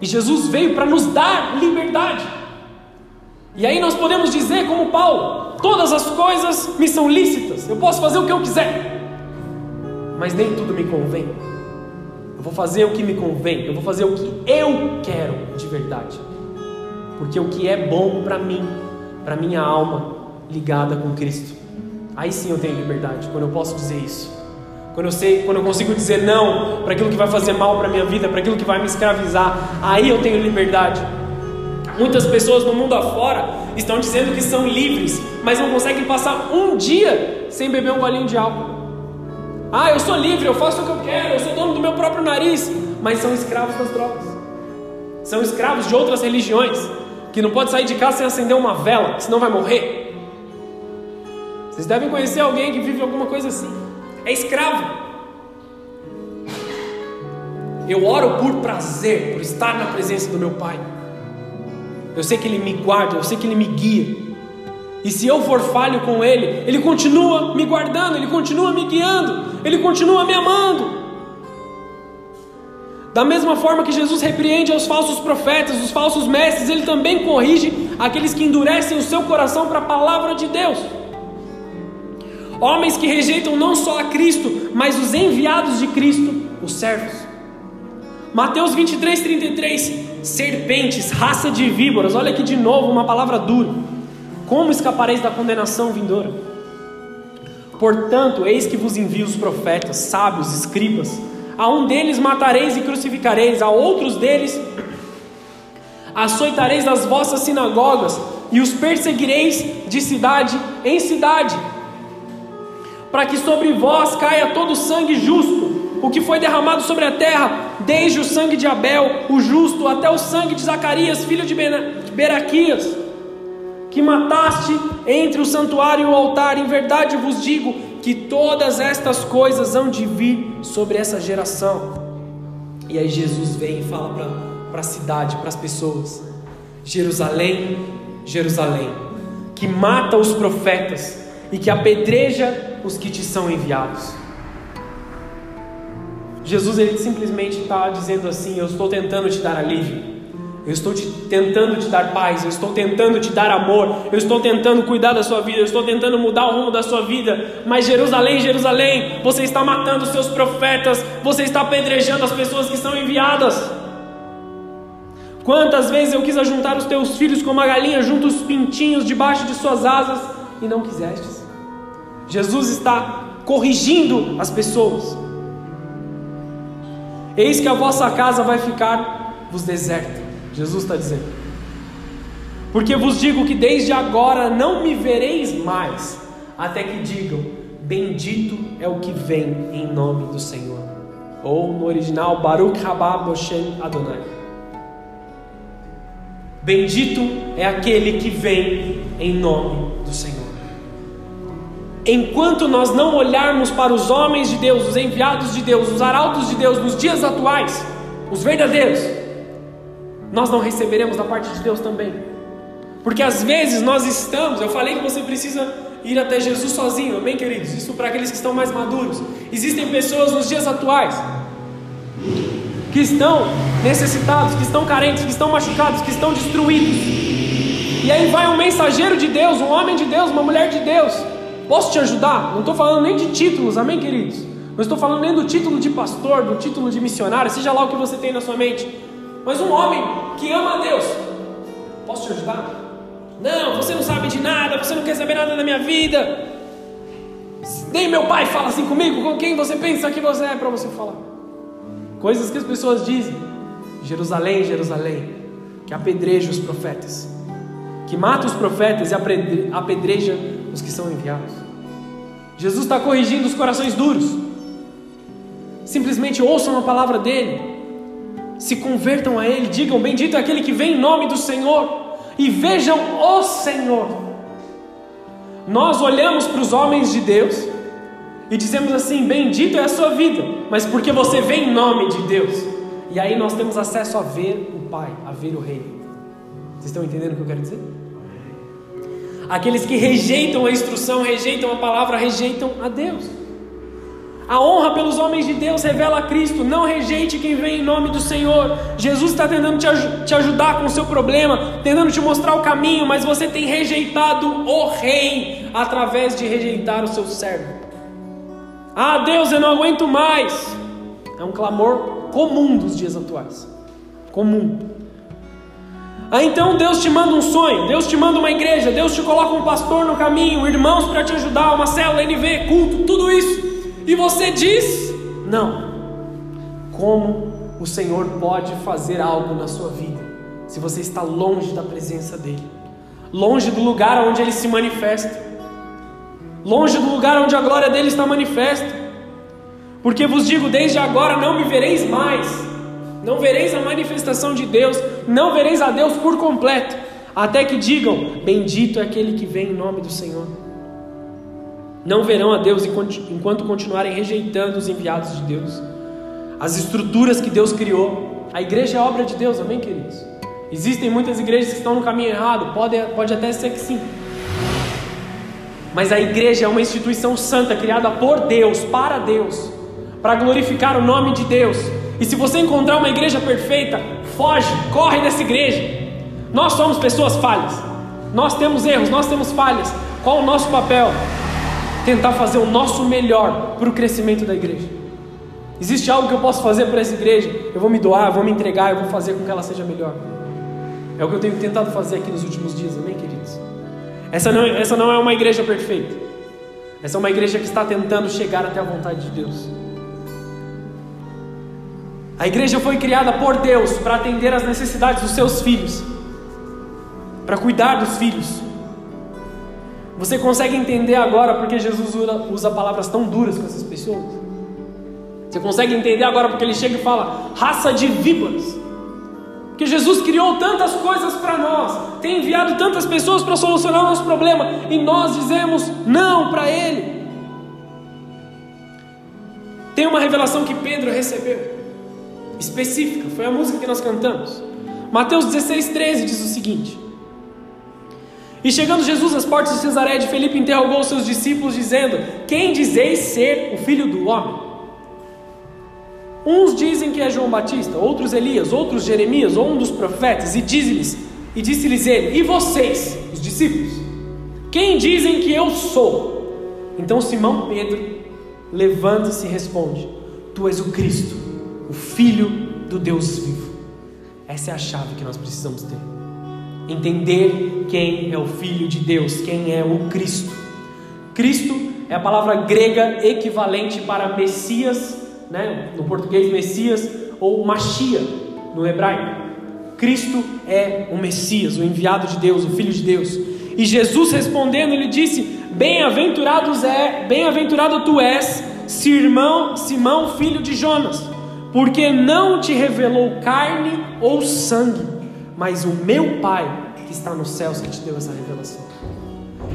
E Jesus veio para nos dar liberdade. E aí nós podemos dizer, como Paulo: todas as coisas me são lícitas, eu posso fazer o que eu quiser, mas nem tudo me convém. Eu vou fazer o que me convém, eu vou fazer o que eu quero de verdade, porque o que é bom para mim para minha alma ligada com Cristo. Aí sim eu tenho liberdade, quando eu posso dizer isso. Quando eu sei, quando eu consigo dizer não para aquilo que vai fazer mal para minha vida, para aquilo que vai me escravizar, aí eu tenho liberdade. Muitas pessoas no mundo afora estão dizendo que são livres, mas não conseguem passar um dia sem beber um golinho de álcool. Ah, eu sou livre, eu faço o que eu quero, eu sou dono do meu próprio nariz, mas são escravos das drogas. São escravos de outras religiões que não pode sair de casa sem acender uma vela, senão vai morrer. Vocês devem conhecer alguém que vive alguma coisa assim. É escravo. Eu oro por prazer, por estar na presença do meu Pai. Eu sei que Ele me guarda, eu sei que Ele me guia. E se eu for falho com Ele, Ele continua me guardando, Ele continua me guiando, Ele continua me amando. Da mesma forma que Jesus repreende aos falsos profetas, os falsos mestres, ele também corrige aqueles que endurecem o seu coração para a palavra de Deus. Homens que rejeitam não só a Cristo, mas os enviados de Cristo, os servos. Mateus 23, 33. Serpentes, raça de víboras, olha aqui de novo uma palavra dura. Como escapareis da condenação vindoura? Portanto, eis que vos envio os profetas, sábios, escribas. A um deles matareis e crucificareis, a outros deles açoitareis nas vossas sinagogas e os perseguireis de cidade em cidade para que sobre vós caia todo o sangue justo, o que foi derramado sobre a terra, desde o sangue de Abel, o justo, até o sangue de Zacarias, filho de Beraquias, que mataste entre o santuário e o altar. Em verdade vos digo que todas estas coisas hão de vir sobre essa geração. E aí Jesus vem e fala para a cidade, para as pessoas: Jerusalém, Jerusalém, que mata os profetas e que apedreja os que te são enviados. Jesus ele simplesmente está dizendo assim: Eu estou tentando te dar alívio, eu estou te, tentando te dar paz, eu estou tentando te dar amor, eu estou tentando cuidar da sua vida, eu estou tentando mudar o rumo da sua vida. Mas Jerusalém, Jerusalém, você está matando os seus profetas, você está apedrejando as pessoas que são enviadas. Quantas vezes eu quis ajuntar os teus filhos como a galinha junto os pintinhos debaixo de suas asas e não quisestes. Jesus está corrigindo as pessoas. Eis que a vossa casa vai ficar vos deserta. Jesus está dizendo. Porque vos digo que desde agora não me vereis mais, até que digam: Bendito é o que vem em nome do Senhor. Ou no original, Baruch Rabá Boshem Adonai. Bendito é aquele que vem em nome do Senhor enquanto nós não olharmos para os homens de Deus, os enviados de Deus, os arautos de Deus nos dias atuais, os verdadeiros, nós não receberemos da parte de Deus também. Porque às vezes nós estamos, eu falei que você precisa ir até Jesus sozinho, amém, queridos? Isso para aqueles que estão mais maduros. Existem pessoas nos dias atuais que estão necessitados, que estão carentes, que estão machucados, que estão destruídos. E aí vai um mensageiro de Deus, um homem de Deus, uma mulher de Deus, Posso te ajudar? Não estou falando nem de títulos, amém, queridos? Não estou falando nem do título de pastor, do título de missionário, seja lá o que você tem na sua mente. Mas um homem que ama a Deus, posso te ajudar? Não, você não sabe de nada, você não quer saber nada da minha vida. Nem meu pai fala assim comigo, com quem você pensa que você é para você falar. Coisas que as pessoas dizem. Jerusalém, Jerusalém, que apedreja os profetas, que mata os profetas e apedreja os que são enviados. Jesus está corrigindo os corações duros. Simplesmente ouçam a palavra dele, se convertam a ele, digam: Bendito é aquele que vem em nome do Senhor, e vejam o Senhor. Nós olhamos para os homens de Deus e dizemos assim: Bendito é a sua vida, mas porque você vem em nome de Deus. E aí nós temos acesso a ver o Pai, a ver o Rei. Vocês estão entendendo o que eu quero dizer? Aqueles que rejeitam a instrução, rejeitam a palavra, rejeitam a Deus. A honra pelos homens de Deus revela a Cristo. Não rejeite quem vem em nome do Senhor. Jesus está tentando te, aj te ajudar com o seu problema, tentando te mostrar o caminho, mas você tem rejeitado o Rei através de rejeitar o seu servo. Ah, Deus, eu não aguento mais. É um clamor comum dos dias atuais. Comum. Aí então Deus te manda um sonho, Deus te manda uma igreja, Deus te coloca um pastor no caminho, irmãos para te ajudar, uma célula, NV, culto, tudo isso. E você diz: Não. Como o Senhor pode fazer algo na sua vida se você está longe da presença dEle, longe do lugar onde Ele se manifesta, longe do lugar onde a glória dele está manifesta? Porque vos digo: desde agora não me vereis mais não vereis a manifestação de Deus, não vereis a Deus por completo, até que digam: Bendito é aquele que vem em nome do Senhor. Não verão a Deus enquanto continuarem rejeitando os enviados de Deus, as estruturas que Deus criou. A igreja é obra de Deus, amém, queridos? Existem muitas igrejas que estão no caminho errado, pode, pode até ser que sim. Mas a igreja é uma instituição santa criada por Deus, para Deus, para glorificar o nome de Deus E se você encontrar uma igreja perfeita, foge, corre dessa igreja. Nós somos pessoas falhas. Nós temos erros, nós temos falhas. Qual o nosso papel? Tentar fazer o nosso melhor para o crescimento da igreja. Existe algo que eu posso fazer para essa igreja? Eu vou me doar, eu vou me entregar, eu vou fazer com que ela seja melhor. É o que eu tenho tentado fazer aqui nos últimos dias, amém, queridos? Essa não, essa não é uma igreja perfeita. Essa é uma igreja que está tentando chegar até a vontade de Deus. A igreja foi criada por Deus para atender às necessidades dos seus filhos, para cuidar dos filhos. Você consegue entender agora porque Jesus usa palavras tão duras com essas pessoas? Você consegue entender agora porque ele chega e fala raça de víboras? Que Jesus criou tantas coisas para nós, tem enviado tantas pessoas para solucionar o nosso problema e nós dizemos não para Ele. Tem uma revelação que Pedro recebeu específica, foi a música que nós cantamos. Mateus 16, 13 diz o seguinte: E chegando Jesus às portas de Cesaré de Felipe, interrogou seus discípulos, dizendo: Quem dizeis ser o filho do homem? Uns dizem que é João Batista, outros Elias, outros Jeremias, ou um dos profetas, e diz-lhes, e disse-lhes ele: E vocês, os discípulos, quem dizem que eu sou? Então Simão Pedro levanta-se e responde: Tu és o Cristo o Filho do Deus vivo. Essa é a chave que nós precisamos ter. Entender quem é o Filho de Deus, quem é o Cristo. Cristo é a palavra grega equivalente para Messias, né? no português Messias, ou Machia, no hebraico. Cristo é o Messias, o enviado de Deus, o Filho de Deus. E Jesus respondendo, ele disse: Bem-aventurados é, bem-aventurado tu és, Simão, Simão, filho de Jonas porque não te revelou carne ou sangue, mas o meu Pai que está nos céus que te deu essa revelação.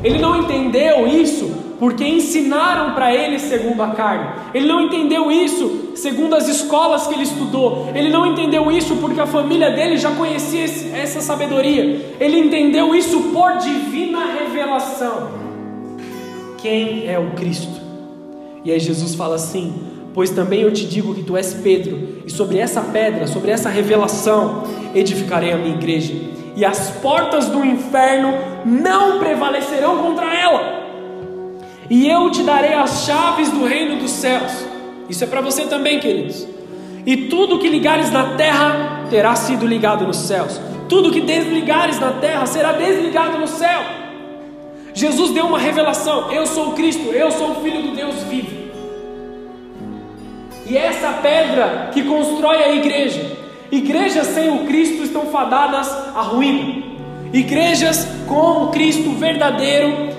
Ele não entendeu isso porque ensinaram para ele segundo a carne. Ele não entendeu isso segundo as escolas que ele estudou. Ele não entendeu isso porque a família dele já conhecia essa sabedoria. Ele entendeu isso por divina revelação. Quem é o Cristo? E aí Jesus fala assim: Pois também eu te digo que tu és Pedro, e sobre essa pedra, sobre essa revelação, edificarei a minha igreja, e as portas do inferno não prevalecerão contra ela. E eu te darei as chaves do reino dos céus. Isso é para você também, queridos. E tudo que ligares na terra terá sido ligado nos céus. Tudo que desligares na terra será desligado no céu. Jesus deu uma revelação: Eu sou o Cristo, eu sou o Filho do Deus vivo. E é essa pedra que constrói a igreja. Igrejas sem o Cristo estão fadadas à ruína. Igrejas com o Cristo verdadeiro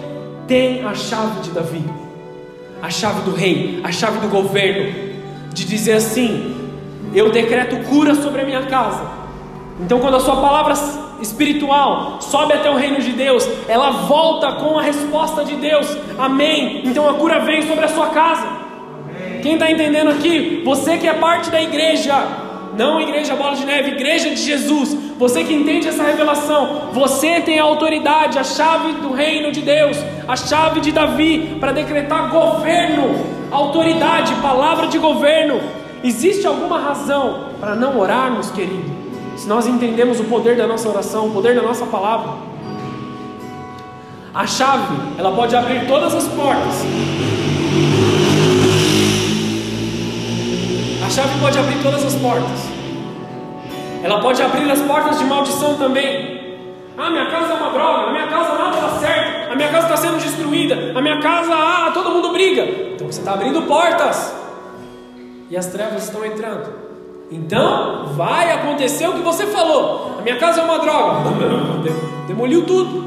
têm a chave de Davi, a chave do rei, a chave do governo, de dizer assim: eu decreto cura sobre a minha casa. Então, quando a sua palavra espiritual sobe até o reino de Deus, ela volta com a resposta de Deus, amém. Então a cura vem sobre a sua casa. Quem está entendendo aqui? Você que é parte da igreja, não igreja bola de neve, igreja de Jesus. Você que entende essa revelação, você tem a autoridade, a chave do reino de Deus, a chave de Davi para decretar governo, autoridade, palavra de governo. Existe alguma razão para não orarmos, querido? Se nós entendemos o poder da nossa oração, o poder da nossa palavra. A chave, ela pode abrir todas as portas. A chave pode abrir todas as portas. Ela pode abrir as portas de maldição também. Ah, minha casa é uma droga, a minha casa nada dá certo, a minha casa está sendo destruída, a minha casa, ah, todo mundo briga. Então você está abrindo portas e as trevas estão entrando. Então vai acontecer o que você falou. A minha casa é uma droga, demoliu tudo.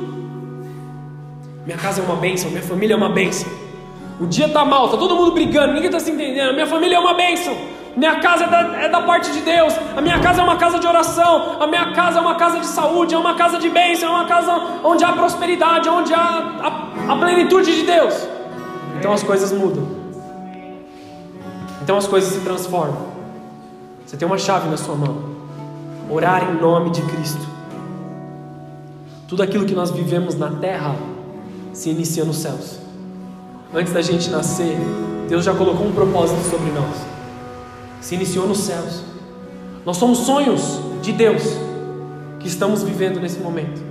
Minha casa é uma bênção, minha família é uma bênção. O dia está mal, está todo mundo brigando, ninguém está se entendendo. Minha família é uma bênção. Minha casa é da, é da, parte de Deus. A minha casa é uma casa de oração. A minha casa é uma casa de saúde. É uma casa de bênção. É uma casa onde há prosperidade. Onde há a, a plenitude de Deus. Então as coisas mudam. Então as coisas se transformam. Você tem uma chave na sua mão. Orar em nome de Cristo. Tudo aquilo que nós vivemos na terra se inicia nos céus. Antes da gente nascer, Deus já colocou um propósito sobre nós. Se iniciou nos céus. Nós somos sonhos de Deus que estamos vivendo nesse momento.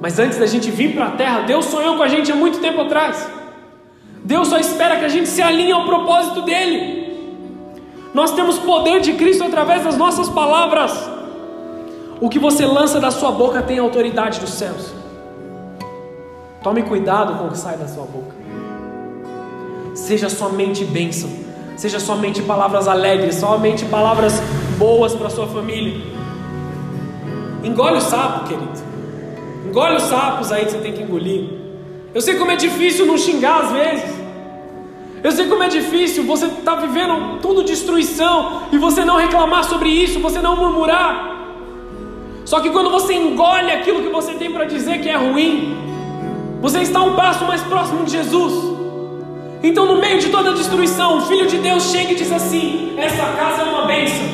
Mas antes da gente vir para a terra, Deus sonhou com a gente há muito tempo atrás. Deus só espera que a gente se alinhe ao propósito dele. Nós temos poder de Cristo através das nossas palavras. O que você lança da sua boca tem autoridade dos céus. Tome cuidado com o que sai da sua boca. Seja somente bênção, seja somente palavras alegres, somente palavras boas para sua família. Engole o sapo, querido. Engole os sapos aí que você tem que engolir. Eu sei como é difícil não xingar às vezes. Eu sei como é difícil você estar tá vivendo tudo destruição e você não reclamar sobre isso, você não murmurar. Só que quando você engole aquilo que você tem para dizer que é ruim, você está um passo mais próximo de Jesus. Então, no meio de toda a destruição, o Filho de Deus chega e diz assim: Essa casa é uma bênção.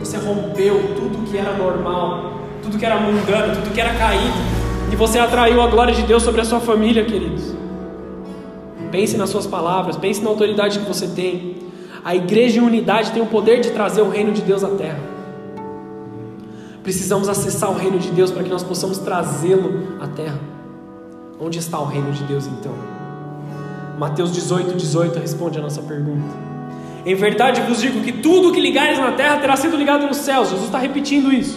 Você rompeu tudo que era normal, tudo que era mundano, tudo que era caído, e você atraiu a glória de Deus sobre a sua família, queridos. Pense nas suas palavras, pense na autoridade que você tem. A igreja em unidade tem o poder de trazer o reino de Deus à terra. Precisamos acessar o reino de Deus para que nós possamos trazê-lo à terra. Onde está o reino de Deus então? Mateus 18, 18 responde a nossa pergunta. Em verdade vos digo que tudo que ligares na terra terá sido ligado nos céus. Jesus está repetindo isso.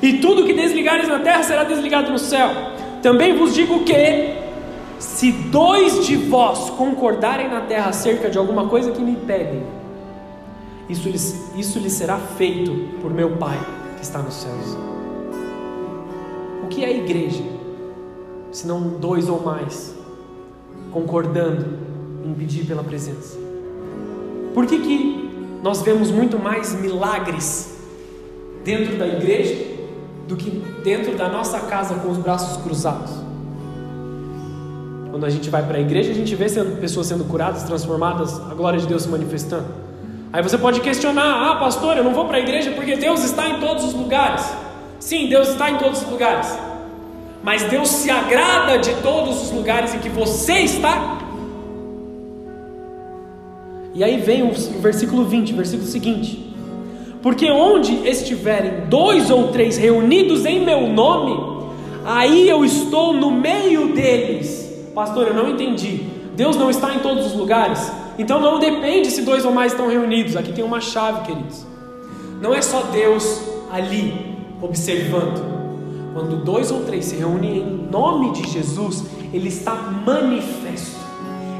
E tudo que desligares na terra será desligado no céu. Também vos digo que, se dois de vós concordarem na terra acerca de alguma coisa que me pedem, isso lhes, isso lhes será feito por meu Pai que está nos céus. O que é igreja? Se não dois ou mais concordando em pedir pela presença. Por que, que nós vemos muito mais milagres dentro da igreja do que dentro da nossa casa com os braços cruzados? Quando a gente vai para a igreja, a gente vê pessoas sendo curadas, transformadas, a glória de Deus se manifestando. Aí você pode questionar: ah, pastor, eu não vou para a igreja porque Deus está em todos os lugares. Sim, Deus está em todos os lugares. Mas Deus se agrada de todos os lugares em que você está. E aí vem o versículo 20, versículo seguinte: Porque onde estiverem dois ou três reunidos em meu nome, aí eu estou no meio deles. Pastor, eu não entendi. Deus não está em todos os lugares? Então não depende se dois ou mais estão reunidos. Aqui tem uma chave, queridos. Não é só Deus ali observando. Quando dois ou três se reúnem em nome de Jesus, Ele está manifesto.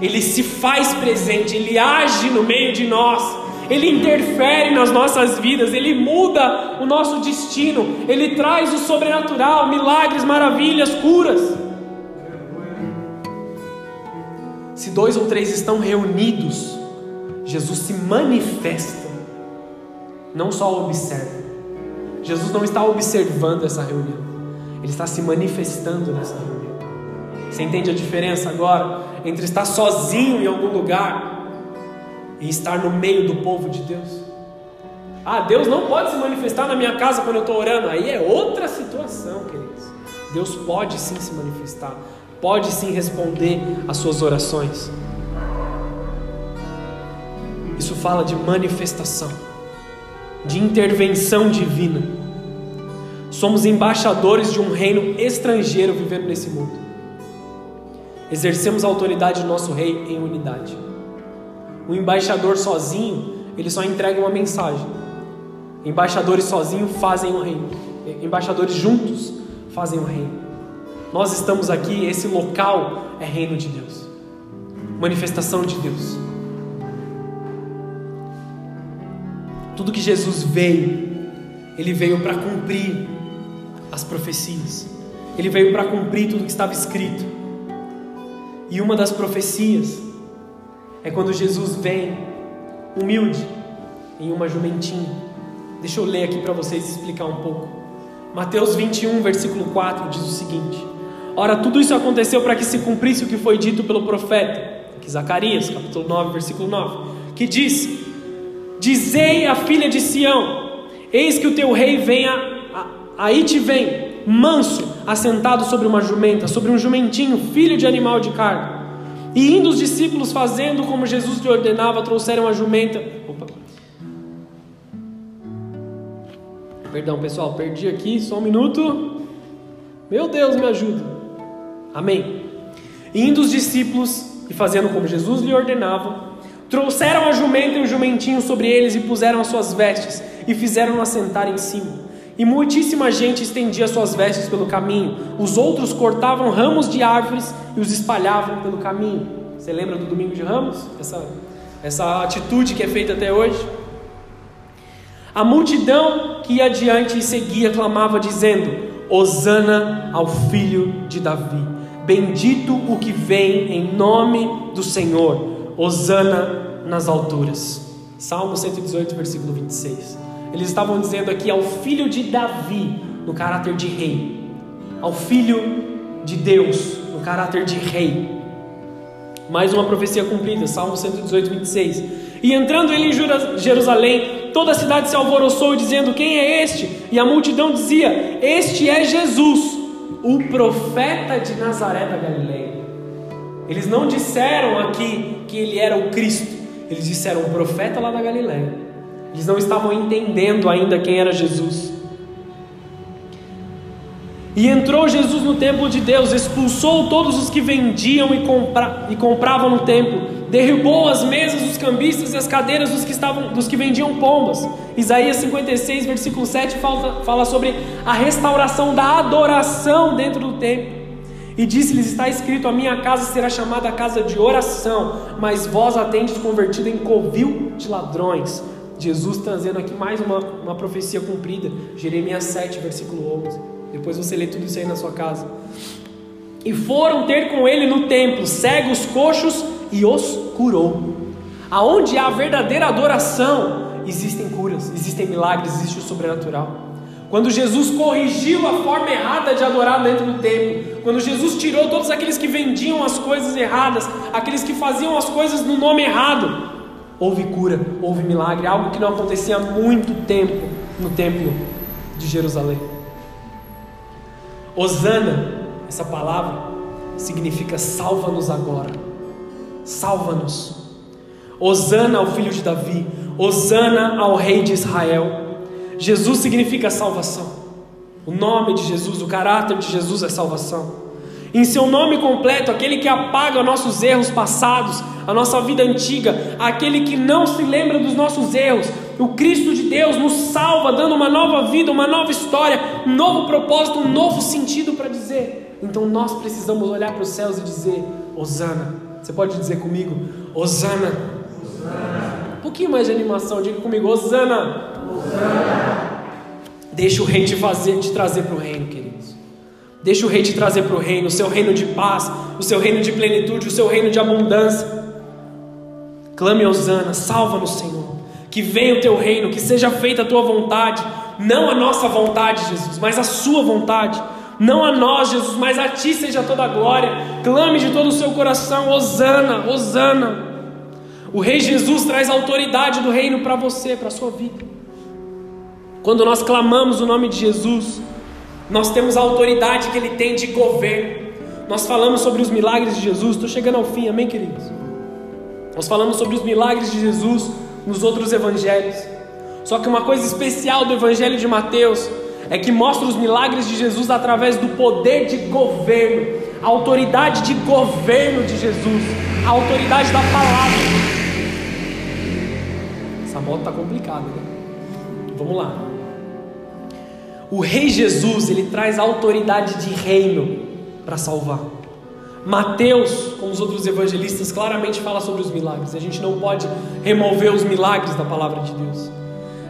Ele se faz presente, Ele age no meio de nós, Ele interfere nas nossas vidas, Ele muda o nosso destino, Ele traz o sobrenatural, milagres, maravilhas, curas. Se dois ou três estão reunidos, Jesus se manifesta, não só observa. Jesus não está observando essa reunião, ele está se manifestando nessa reunião. Você entende a diferença agora entre estar sozinho em algum lugar e estar no meio do povo de Deus? Ah, Deus não pode se manifestar na minha casa quando eu estou orando. Aí é outra situação, queridos. Deus pode sim se manifestar pode sim responder às suas orações. Isso fala de manifestação, de intervenção divina. Somos embaixadores de um reino estrangeiro vivendo nesse mundo. Exercemos a autoridade do nosso rei em unidade. O embaixador sozinho, ele só entrega uma mensagem. Embaixadores sozinhos fazem o reino. Embaixadores juntos fazem o reino. Nós estamos aqui, esse local é reino de Deus, manifestação de Deus. Tudo que Jesus veio, ele veio para cumprir as profecias, ele veio para cumprir tudo que estava escrito. E uma das profecias é quando Jesus vem humilde em uma jumentinha. Deixa eu ler aqui para vocês explicar um pouco. Mateus 21, versículo 4 diz o seguinte: Ora, tudo isso aconteceu para que se cumprisse o que foi dito pelo profeta, que Zacarias, capítulo 9, versículo 9, que diz: Dizei à filha de Sião: Eis que o teu rei vem, a, aí te vem, manso, assentado sobre uma jumenta, sobre um jumentinho, filho de animal de carga. E indo os discípulos fazendo como Jesus lhe ordenava, trouxeram a jumenta. Opa. Perdão, pessoal, perdi aqui, só um minuto. Meu Deus, me ajuda. Amém. Indo os discípulos e fazendo como Jesus lhe ordenava, trouxeram a jumenta e o jumentinho sobre eles e puseram as suas vestes e fizeram-no assentar em cima. E muitíssima gente estendia suas vestes pelo caminho. Os outros cortavam ramos de árvores e os espalhavam pelo caminho. Você lembra do domingo de ramos? Essa, essa atitude que é feita até hoje? A multidão que ia adiante e seguia clamava, dizendo: Hosana ao filho de Davi. Bendito o que vem em nome do Senhor. Hosana nas alturas. Salmo 118, versículo 26. Eles estavam dizendo aqui ao filho de Davi, no caráter de rei. Ao filho de Deus, no caráter de rei. Mais uma profecia cumprida, Salmo 118, 26. E entrando ele em Jerusalém, toda a cidade se alvoroçou, dizendo: Quem é este? E a multidão dizia: Este é Jesus, o profeta de Nazaré da Galileia. Eles não disseram aqui que ele era o Cristo, eles disseram o profeta lá da Galileia. Eles não estavam entendendo ainda quem era Jesus. E entrou Jesus no templo de Deus, expulsou todos os que vendiam e, compra, e compravam no templo, derrubou as mesas dos cambistas e as cadeiras dos que, estavam, dos que vendiam pombas. Isaías 56, versículo 7 fala, fala sobre a restauração da adoração dentro do templo. E disse-lhes: Está escrito: A minha casa será chamada casa de oração, mas vós a tendes convertido em covil de ladrões. Jesus trazendo aqui mais uma, uma profecia cumprida, Jeremias 7, versículo 11. Depois você lê tudo isso aí na sua casa. E foram ter com ele no templo cegos, coxos e os curou. Aonde há verdadeira adoração, existem curas, existem milagres, existe o sobrenatural. Quando Jesus corrigiu a forma errada de adorar dentro do templo, quando Jesus tirou todos aqueles que vendiam as coisas erradas, aqueles que faziam as coisas no nome errado, houve cura, houve milagre, algo que não acontecia há muito tempo no templo de Jerusalém. Osana, essa palavra, significa salva-nos agora. Salva-nos. Osana ao filho de Davi, Osana ao rei de Israel. Jesus significa salvação. O nome de Jesus, o caráter de Jesus é salvação. Em seu nome completo, aquele que apaga nossos erros passados, a nossa vida antiga, aquele que não se lembra dos nossos erros, o Cristo de Deus nos salva, dando uma nova vida, uma nova história, um novo propósito, um novo sentido para dizer. Então nós precisamos olhar para os céus e dizer: Osana. Você pode dizer comigo: Osana. Osana. Um pouquinho mais de animação, diga comigo: Osana. Osana. Deixa o rei te fazer, te trazer para o reino, queridos. Deixa o rei te trazer para o reino, o seu reino de paz, o seu reino de plenitude, o seu reino de abundância. Clame Osana, salva-nos, Senhor. Que venha o teu reino, que seja feita a tua vontade, não a nossa vontade, Jesus, mas a sua vontade. Não a nós, Jesus, mas a ti seja toda a glória. Clame de todo o seu coração, Osana, Osana. O Rei Jesus traz a autoridade do reino para você, para a sua vida. Quando nós clamamos o nome de Jesus, nós temos a autoridade que Ele tem de governo. Nós falamos sobre os milagres de Jesus. Estou chegando ao fim, amém, queridos? Nós falamos sobre os milagres de Jesus nos outros evangelhos. Só que uma coisa especial do evangelho de Mateus é que mostra os milagres de Jesus através do poder de governo, a autoridade de governo de Jesus, a autoridade da palavra. Essa moto está complicada, né? Vamos lá. O Rei Jesus, ele traz autoridade de reino para salvar. Mateus, como os outros evangelistas, claramente fala sobre os milagres. A gente não pode remover os milagres da palavra de Deus.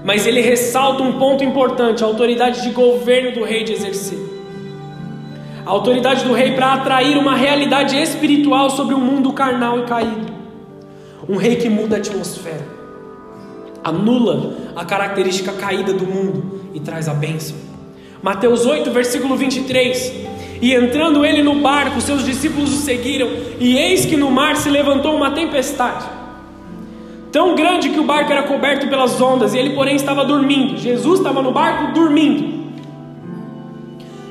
Mas ele ressalta um ponto importante: a autoridade de governo do rei de exercer. A autoridade do rei para atrair uma realidade espiritual sobre um mundo carnal e caído. Um rei que muda a atmosfera, anula a característica caída do mundo e traz a bênção. Mateus 8, versículo 23. E entrando ele no barco, seus discípulos o seguiram, e eis que no mar se levantou uma tempestade, tão grande que o barco era coberto pelas ondas, e ele, porém, estava dormindo. Jesus estava no barco dormindo.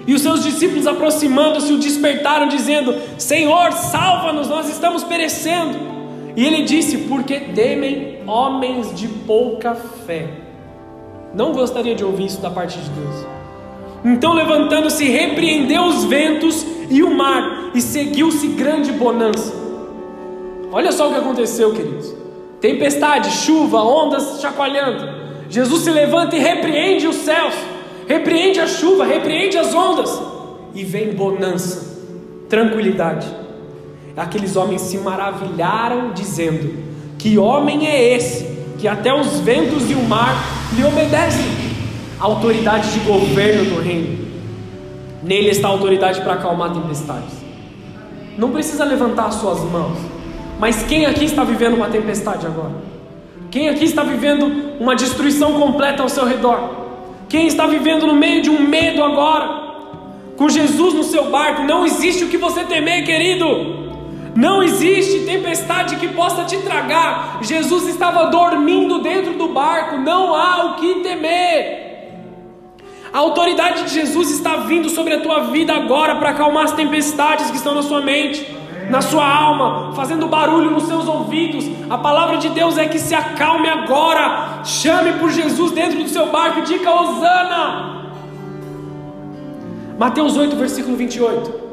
E os seus discípulos, aproximando-se, o despertaram, dizendo: Senhor, salva-nos, nós estamos perecendo. E ele disse: Porque temem homens de pouca fé. Não gostaria de ouvir isso da parte de Deus. Então, levantando-se, repreendeu os ventos e o mar, e seguiu-se grande bonança. Olha só o que aconteceu, queridos: tempestade, chuva, ondas chacoalhando. Jesus se levanta e repreende os céus, repreende a chuva, repreende as ondas, e vem bonança, tranquilidade. Aqueles homens se maravilharam, dizendo: Que homem é esse que até os ventos e o mar lhe obedecem? Autoridade de governo do reino. Nele está a autoridade para acalmar tempestades. Não precisa levantar as suas mãos. Mas quem aqui está vivendo uma tempestade agora? Quem aqui está vivendo uma destruição completa ao seu redor? Quem está vivendo no meio de um medo agora? Com Jesus no seu barco, não existe o que você temer, querido. Não existe tempestade que possa te tragar. Jesus estava dormindo dentro do barco, não há o que temer. A autoridade de Jesus está vindo sobre a tua vida agora para acalmar as tempestades que estão na sua mente, na sua alma, fazendo barulho nos seus ouvidos. A palavra de Deus é que se acalme agora. Chame por Jesus dentro do seu barco e diga Osana. Mateus 8, versículo 28.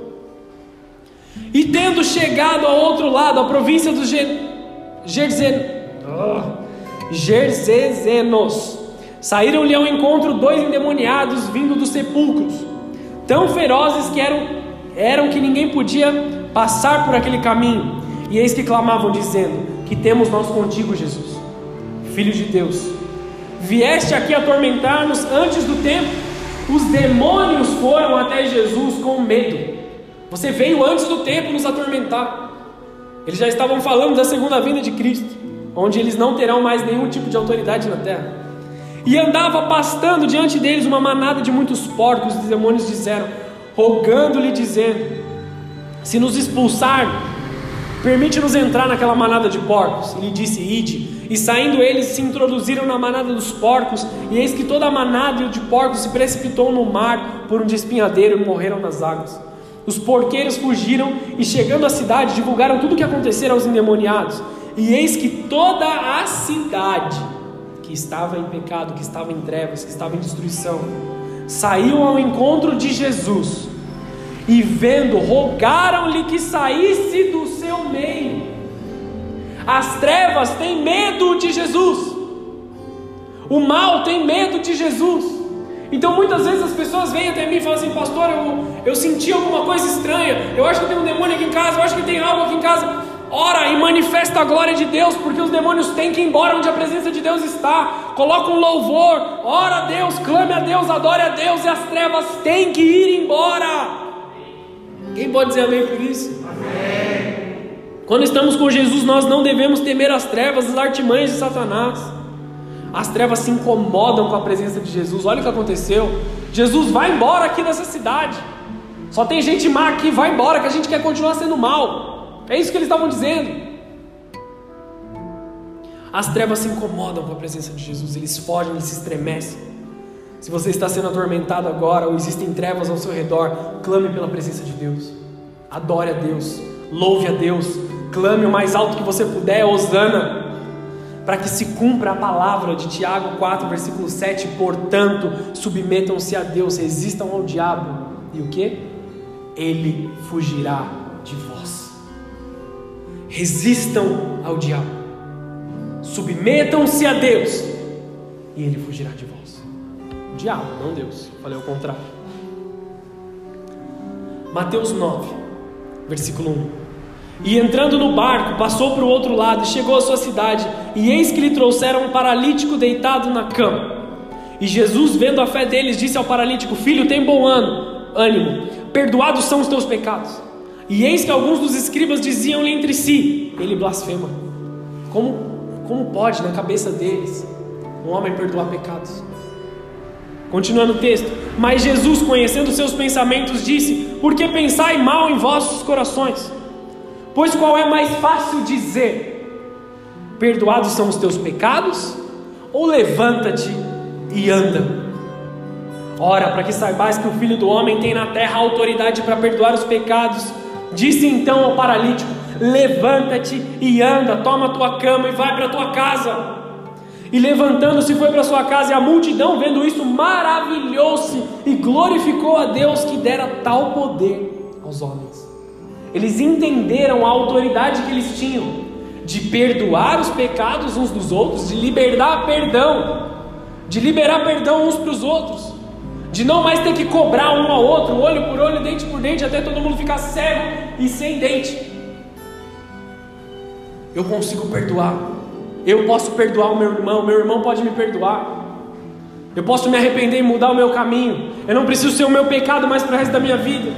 E tendo chegado ao outro lado, a província dos Gerzenos, Gerzezenos Saíram-lhe ao encontro dois endemoniados vindo dos sepulcros, tão ferozes que eram, eram que ninguém podia passar por aquele caminho. E eis que clamavam, dizendo: Que temos nós contigo, Jesus, Filho de Deus? Vieste aqui atormentar-nos antes do tempo. Os demônios foram até Jesus com medo. Você veio antes do tempo nos atormentar. Eles já estavam falando da segunda vinda de Cristo, onde eles não terão mais nenhum tipo de autoridade na terra. E andava pastando diante deles uma manada de muitos porcos. Os demônios disseram, rogando-lhe, dizendo: Se nos expulsar, permite-nos entrar naquela manada de porcos. Ele disse: Ide. E saindo eles se introduziram na manada dos porcos, e eis que toda a manada de porcos se precipitou no mar por um despinhadeiro e morreram nas águas. Os porqueiros fugiram e, chegando à cidade, divulgaram tudo o que acontecera aos endemoniados. E eis que toda a cidade estava em pecado, que estava em trevas, que estava em destruição, saiu ao encontro de Jesus e, vendo, rogaram-lhe que saísse do seu meio. As trevas têm medo de Jesus, o mal tem medo de Jesus. Então muitas vezes as pessoas vêm até mim e falam assim, pastor, eu, eu senti alguma coisa estranha, eu acho que tem um demônio aqui em casa, eu acho que tem algo aqui em casa. Ora e manifesta a glória de Deus, porque os demônios têm que ir embora onde a presença de Deus está. Coloca um louvor, ora a Deus, clame a Deus, adore a Deus, e as trevas têm que ir embora. Quem pode dizer amém por isso? Amém. Quando estamos com Jesus, nós não devemos temer as trevas, as artimanhas de Satanás. As trevas se incomodam com a presença de Jesus. Olha o que aconteceu. Jesus vai embora aqui dessa cidade. Só tem gente má aqui, vai embora, que a gente quer continuar sendo mal. É isso que eles estavam dizendo. As trevas se incomodam com a presença de Jesus, eles fogem, eles se estremecem. Se você está sendo atormentado agora ou existem trevas ao seu redor, clame pela presença de Deus. Adore a Deus, louve a Deus, clame o mais alto que você puder, Osana, para que se cumpra a palavra de Tiago 4, versículo 7. Portanto, submetam-se a Deus, resistam ao diabo, e o que? Ele fugirá. Resistam ao diabo, submetam-se a Deus, e ele fugirá de vós. O diabo, não Deus. Falei o contrário. Mateus 9, versículo 1. E entrando no barco, passou para o outro lado e chegou à sua cidade, e eis que lhe trouxeram um paralítico deitado na cama. E Jesus, vendo a fé deles, disse ao paralítico: Filho, tem bom ânimo, perdoados são os teus pecados. E eis que alguns dos escribas diziam-lhe entre si: Ele blasfema. Como, como pode, na cabeça deles, um homem perdoar pecados? Continuando o texto: Mas Jesus, conhecendo seus pensamentos, disse: Por que pensai mal em vossos corações? Pois qual é mais fácil dizer: Perdoados são os teus pecados? Ou levanta-te e anda? Ora, para que saibais que o Filho do Homem tem na terra autoridade para perdoar os pecados, Disse então ao paralítico: Levanta-te e anda, toma a tua cama e vai para a tua casa. E levantando-se foi para sua casa, e a multidão, vendo isso, maravilhou-se e glorificou a Deus que dera tal poder aos homens. Eles entenderam a autoridade que eles tinham de perdoar os pecados uns dos outros, de liberar perdão, de liberar perdão uns para os outros, de não mais ter que cobrar um ao outro, olho por olho, dente por dente, até todo mundo ficar cego e sem dente. Eu consigo perdoar, eu posso perdoar o meu irmão, meu irmão pode me perdoar. Eu posso me arrepender e mudar o meu caminho. Eu não preciso ser o meu pecado mais para o resto da minha vida.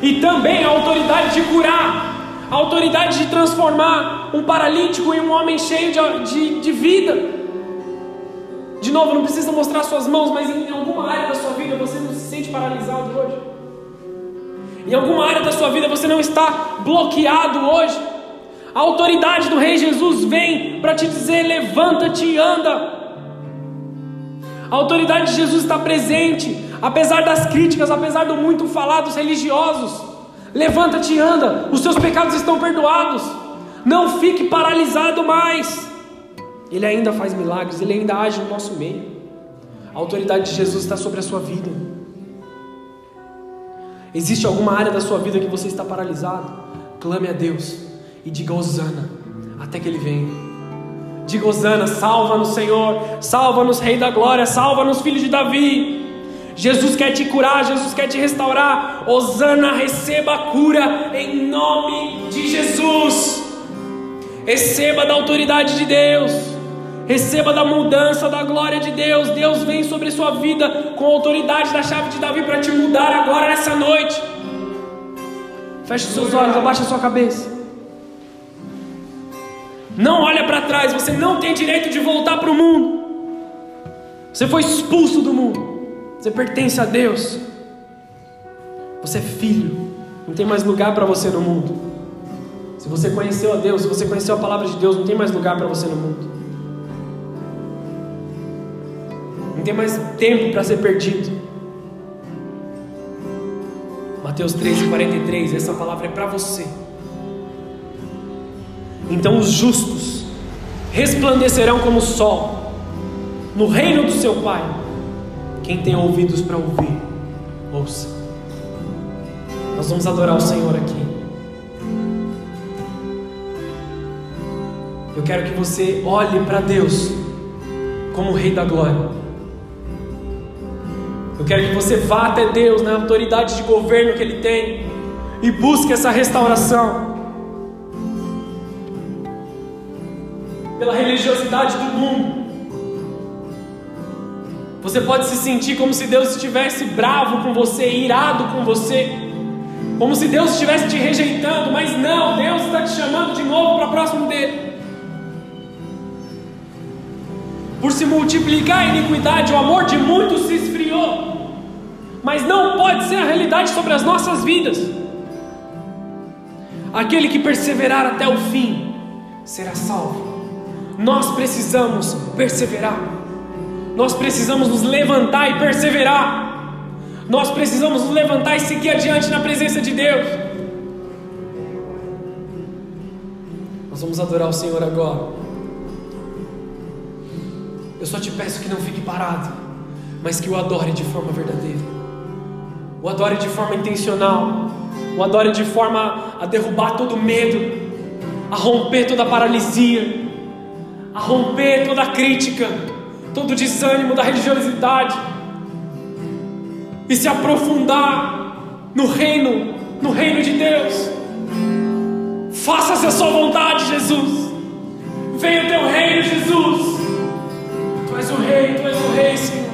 E também a autoridade de curar a autoridade de transformar um paralítico em um homem cheio de, de, de vida. De novo, não precisa mostrar suas mãos, mas em alguma área da sua vida paralisado hoje. Em alguma área da sua vida você não está bloqueado hoje. A autoridade do Rei Jesus vem para te dizer: levanta-te e anda. A autoridade de Jesus está presente, apesar das críticas, apesar do muito falar dos religiosos. Levanta-te e anda, os seus pecados estão perdoados. Não fique paralisado mais. Ele ainda faz milagres, ele ainda age no nosso meio. A autoridade de Jesus está sobre a sua vida. Existe alguma área da sua vida que você está paralisado? Clame a Deus e diga Osana até que Ele venha. Diga Osana, salva-nos, Senhor, salva-nos, Rei da Glória, salva-nos, Filho de Davi. Jesus quer te curar, Jesus quer te restaurar. Osana, receba a cura em nome de Jesus. Receba da autoridade de Deus. Receba da mudança da glória de Deus. Deus vem sobre sua vida com a autoridade da chave de Davi para te mudar agora nessa noite. Feche os seus olhos, abaixa a sua cabeça. Não olha para trás, você não tem direito de voltar para o mundo. Você foi expulso do mundo. Você pertence a Deus. Você é filho. Não tem mais lugar para você no mundo. Se você conheceu a Deus, se você conheceu a palavra de Deus, não tem mais lugar para você no mundo. Não tem mais tempo para ser perdido. Mateus 13:43, essa palavra é para você. Então os justos resplandecerão como o sol no reino do seu Pai. Quem tem ouvidos para ouvir, ouça. Nós vamos adorar o Senhor aqui. Eu quero que você olhe para Deus como o Rei da Glória. Eu quero que você vá até Deus na autoridade de governo que Ele tem e busque essa restauração. Pela religiosidade do mundo, você pode se sentir como se Deus estivesse bravo com você, irado com você, como se Deus estivesse te rejeitando, mas não, Deus está te chamando de novo para próximo dele. Por se multiplicar a iniquidade, o amor de muitos se esfriou, mas não pode ser a realidade sobre as nossas vidas. Aquele que perseverar até o fim será salvo. Nós precisamos perseverar. Nós precisamos nos levantar e perseverar. Nós precisamos nos levantar e seguir adiante na presença de Deus. Nós vamos adorar o Senhor agora. Eu só te peço que não fique parado, mas que o adore de forma verdadeira. O adore de forma intencional. O adore de forma a derrubar todo medo, a romper toda paralisia, a romper toda crítica todo desânimo da religiosidade e se aprofundar no reino, no reino de Deus. Faça-se a sua vontade, Jesus. Venha o teu reino, Jesus. Tu és o rei, tu és o rei, Senhor.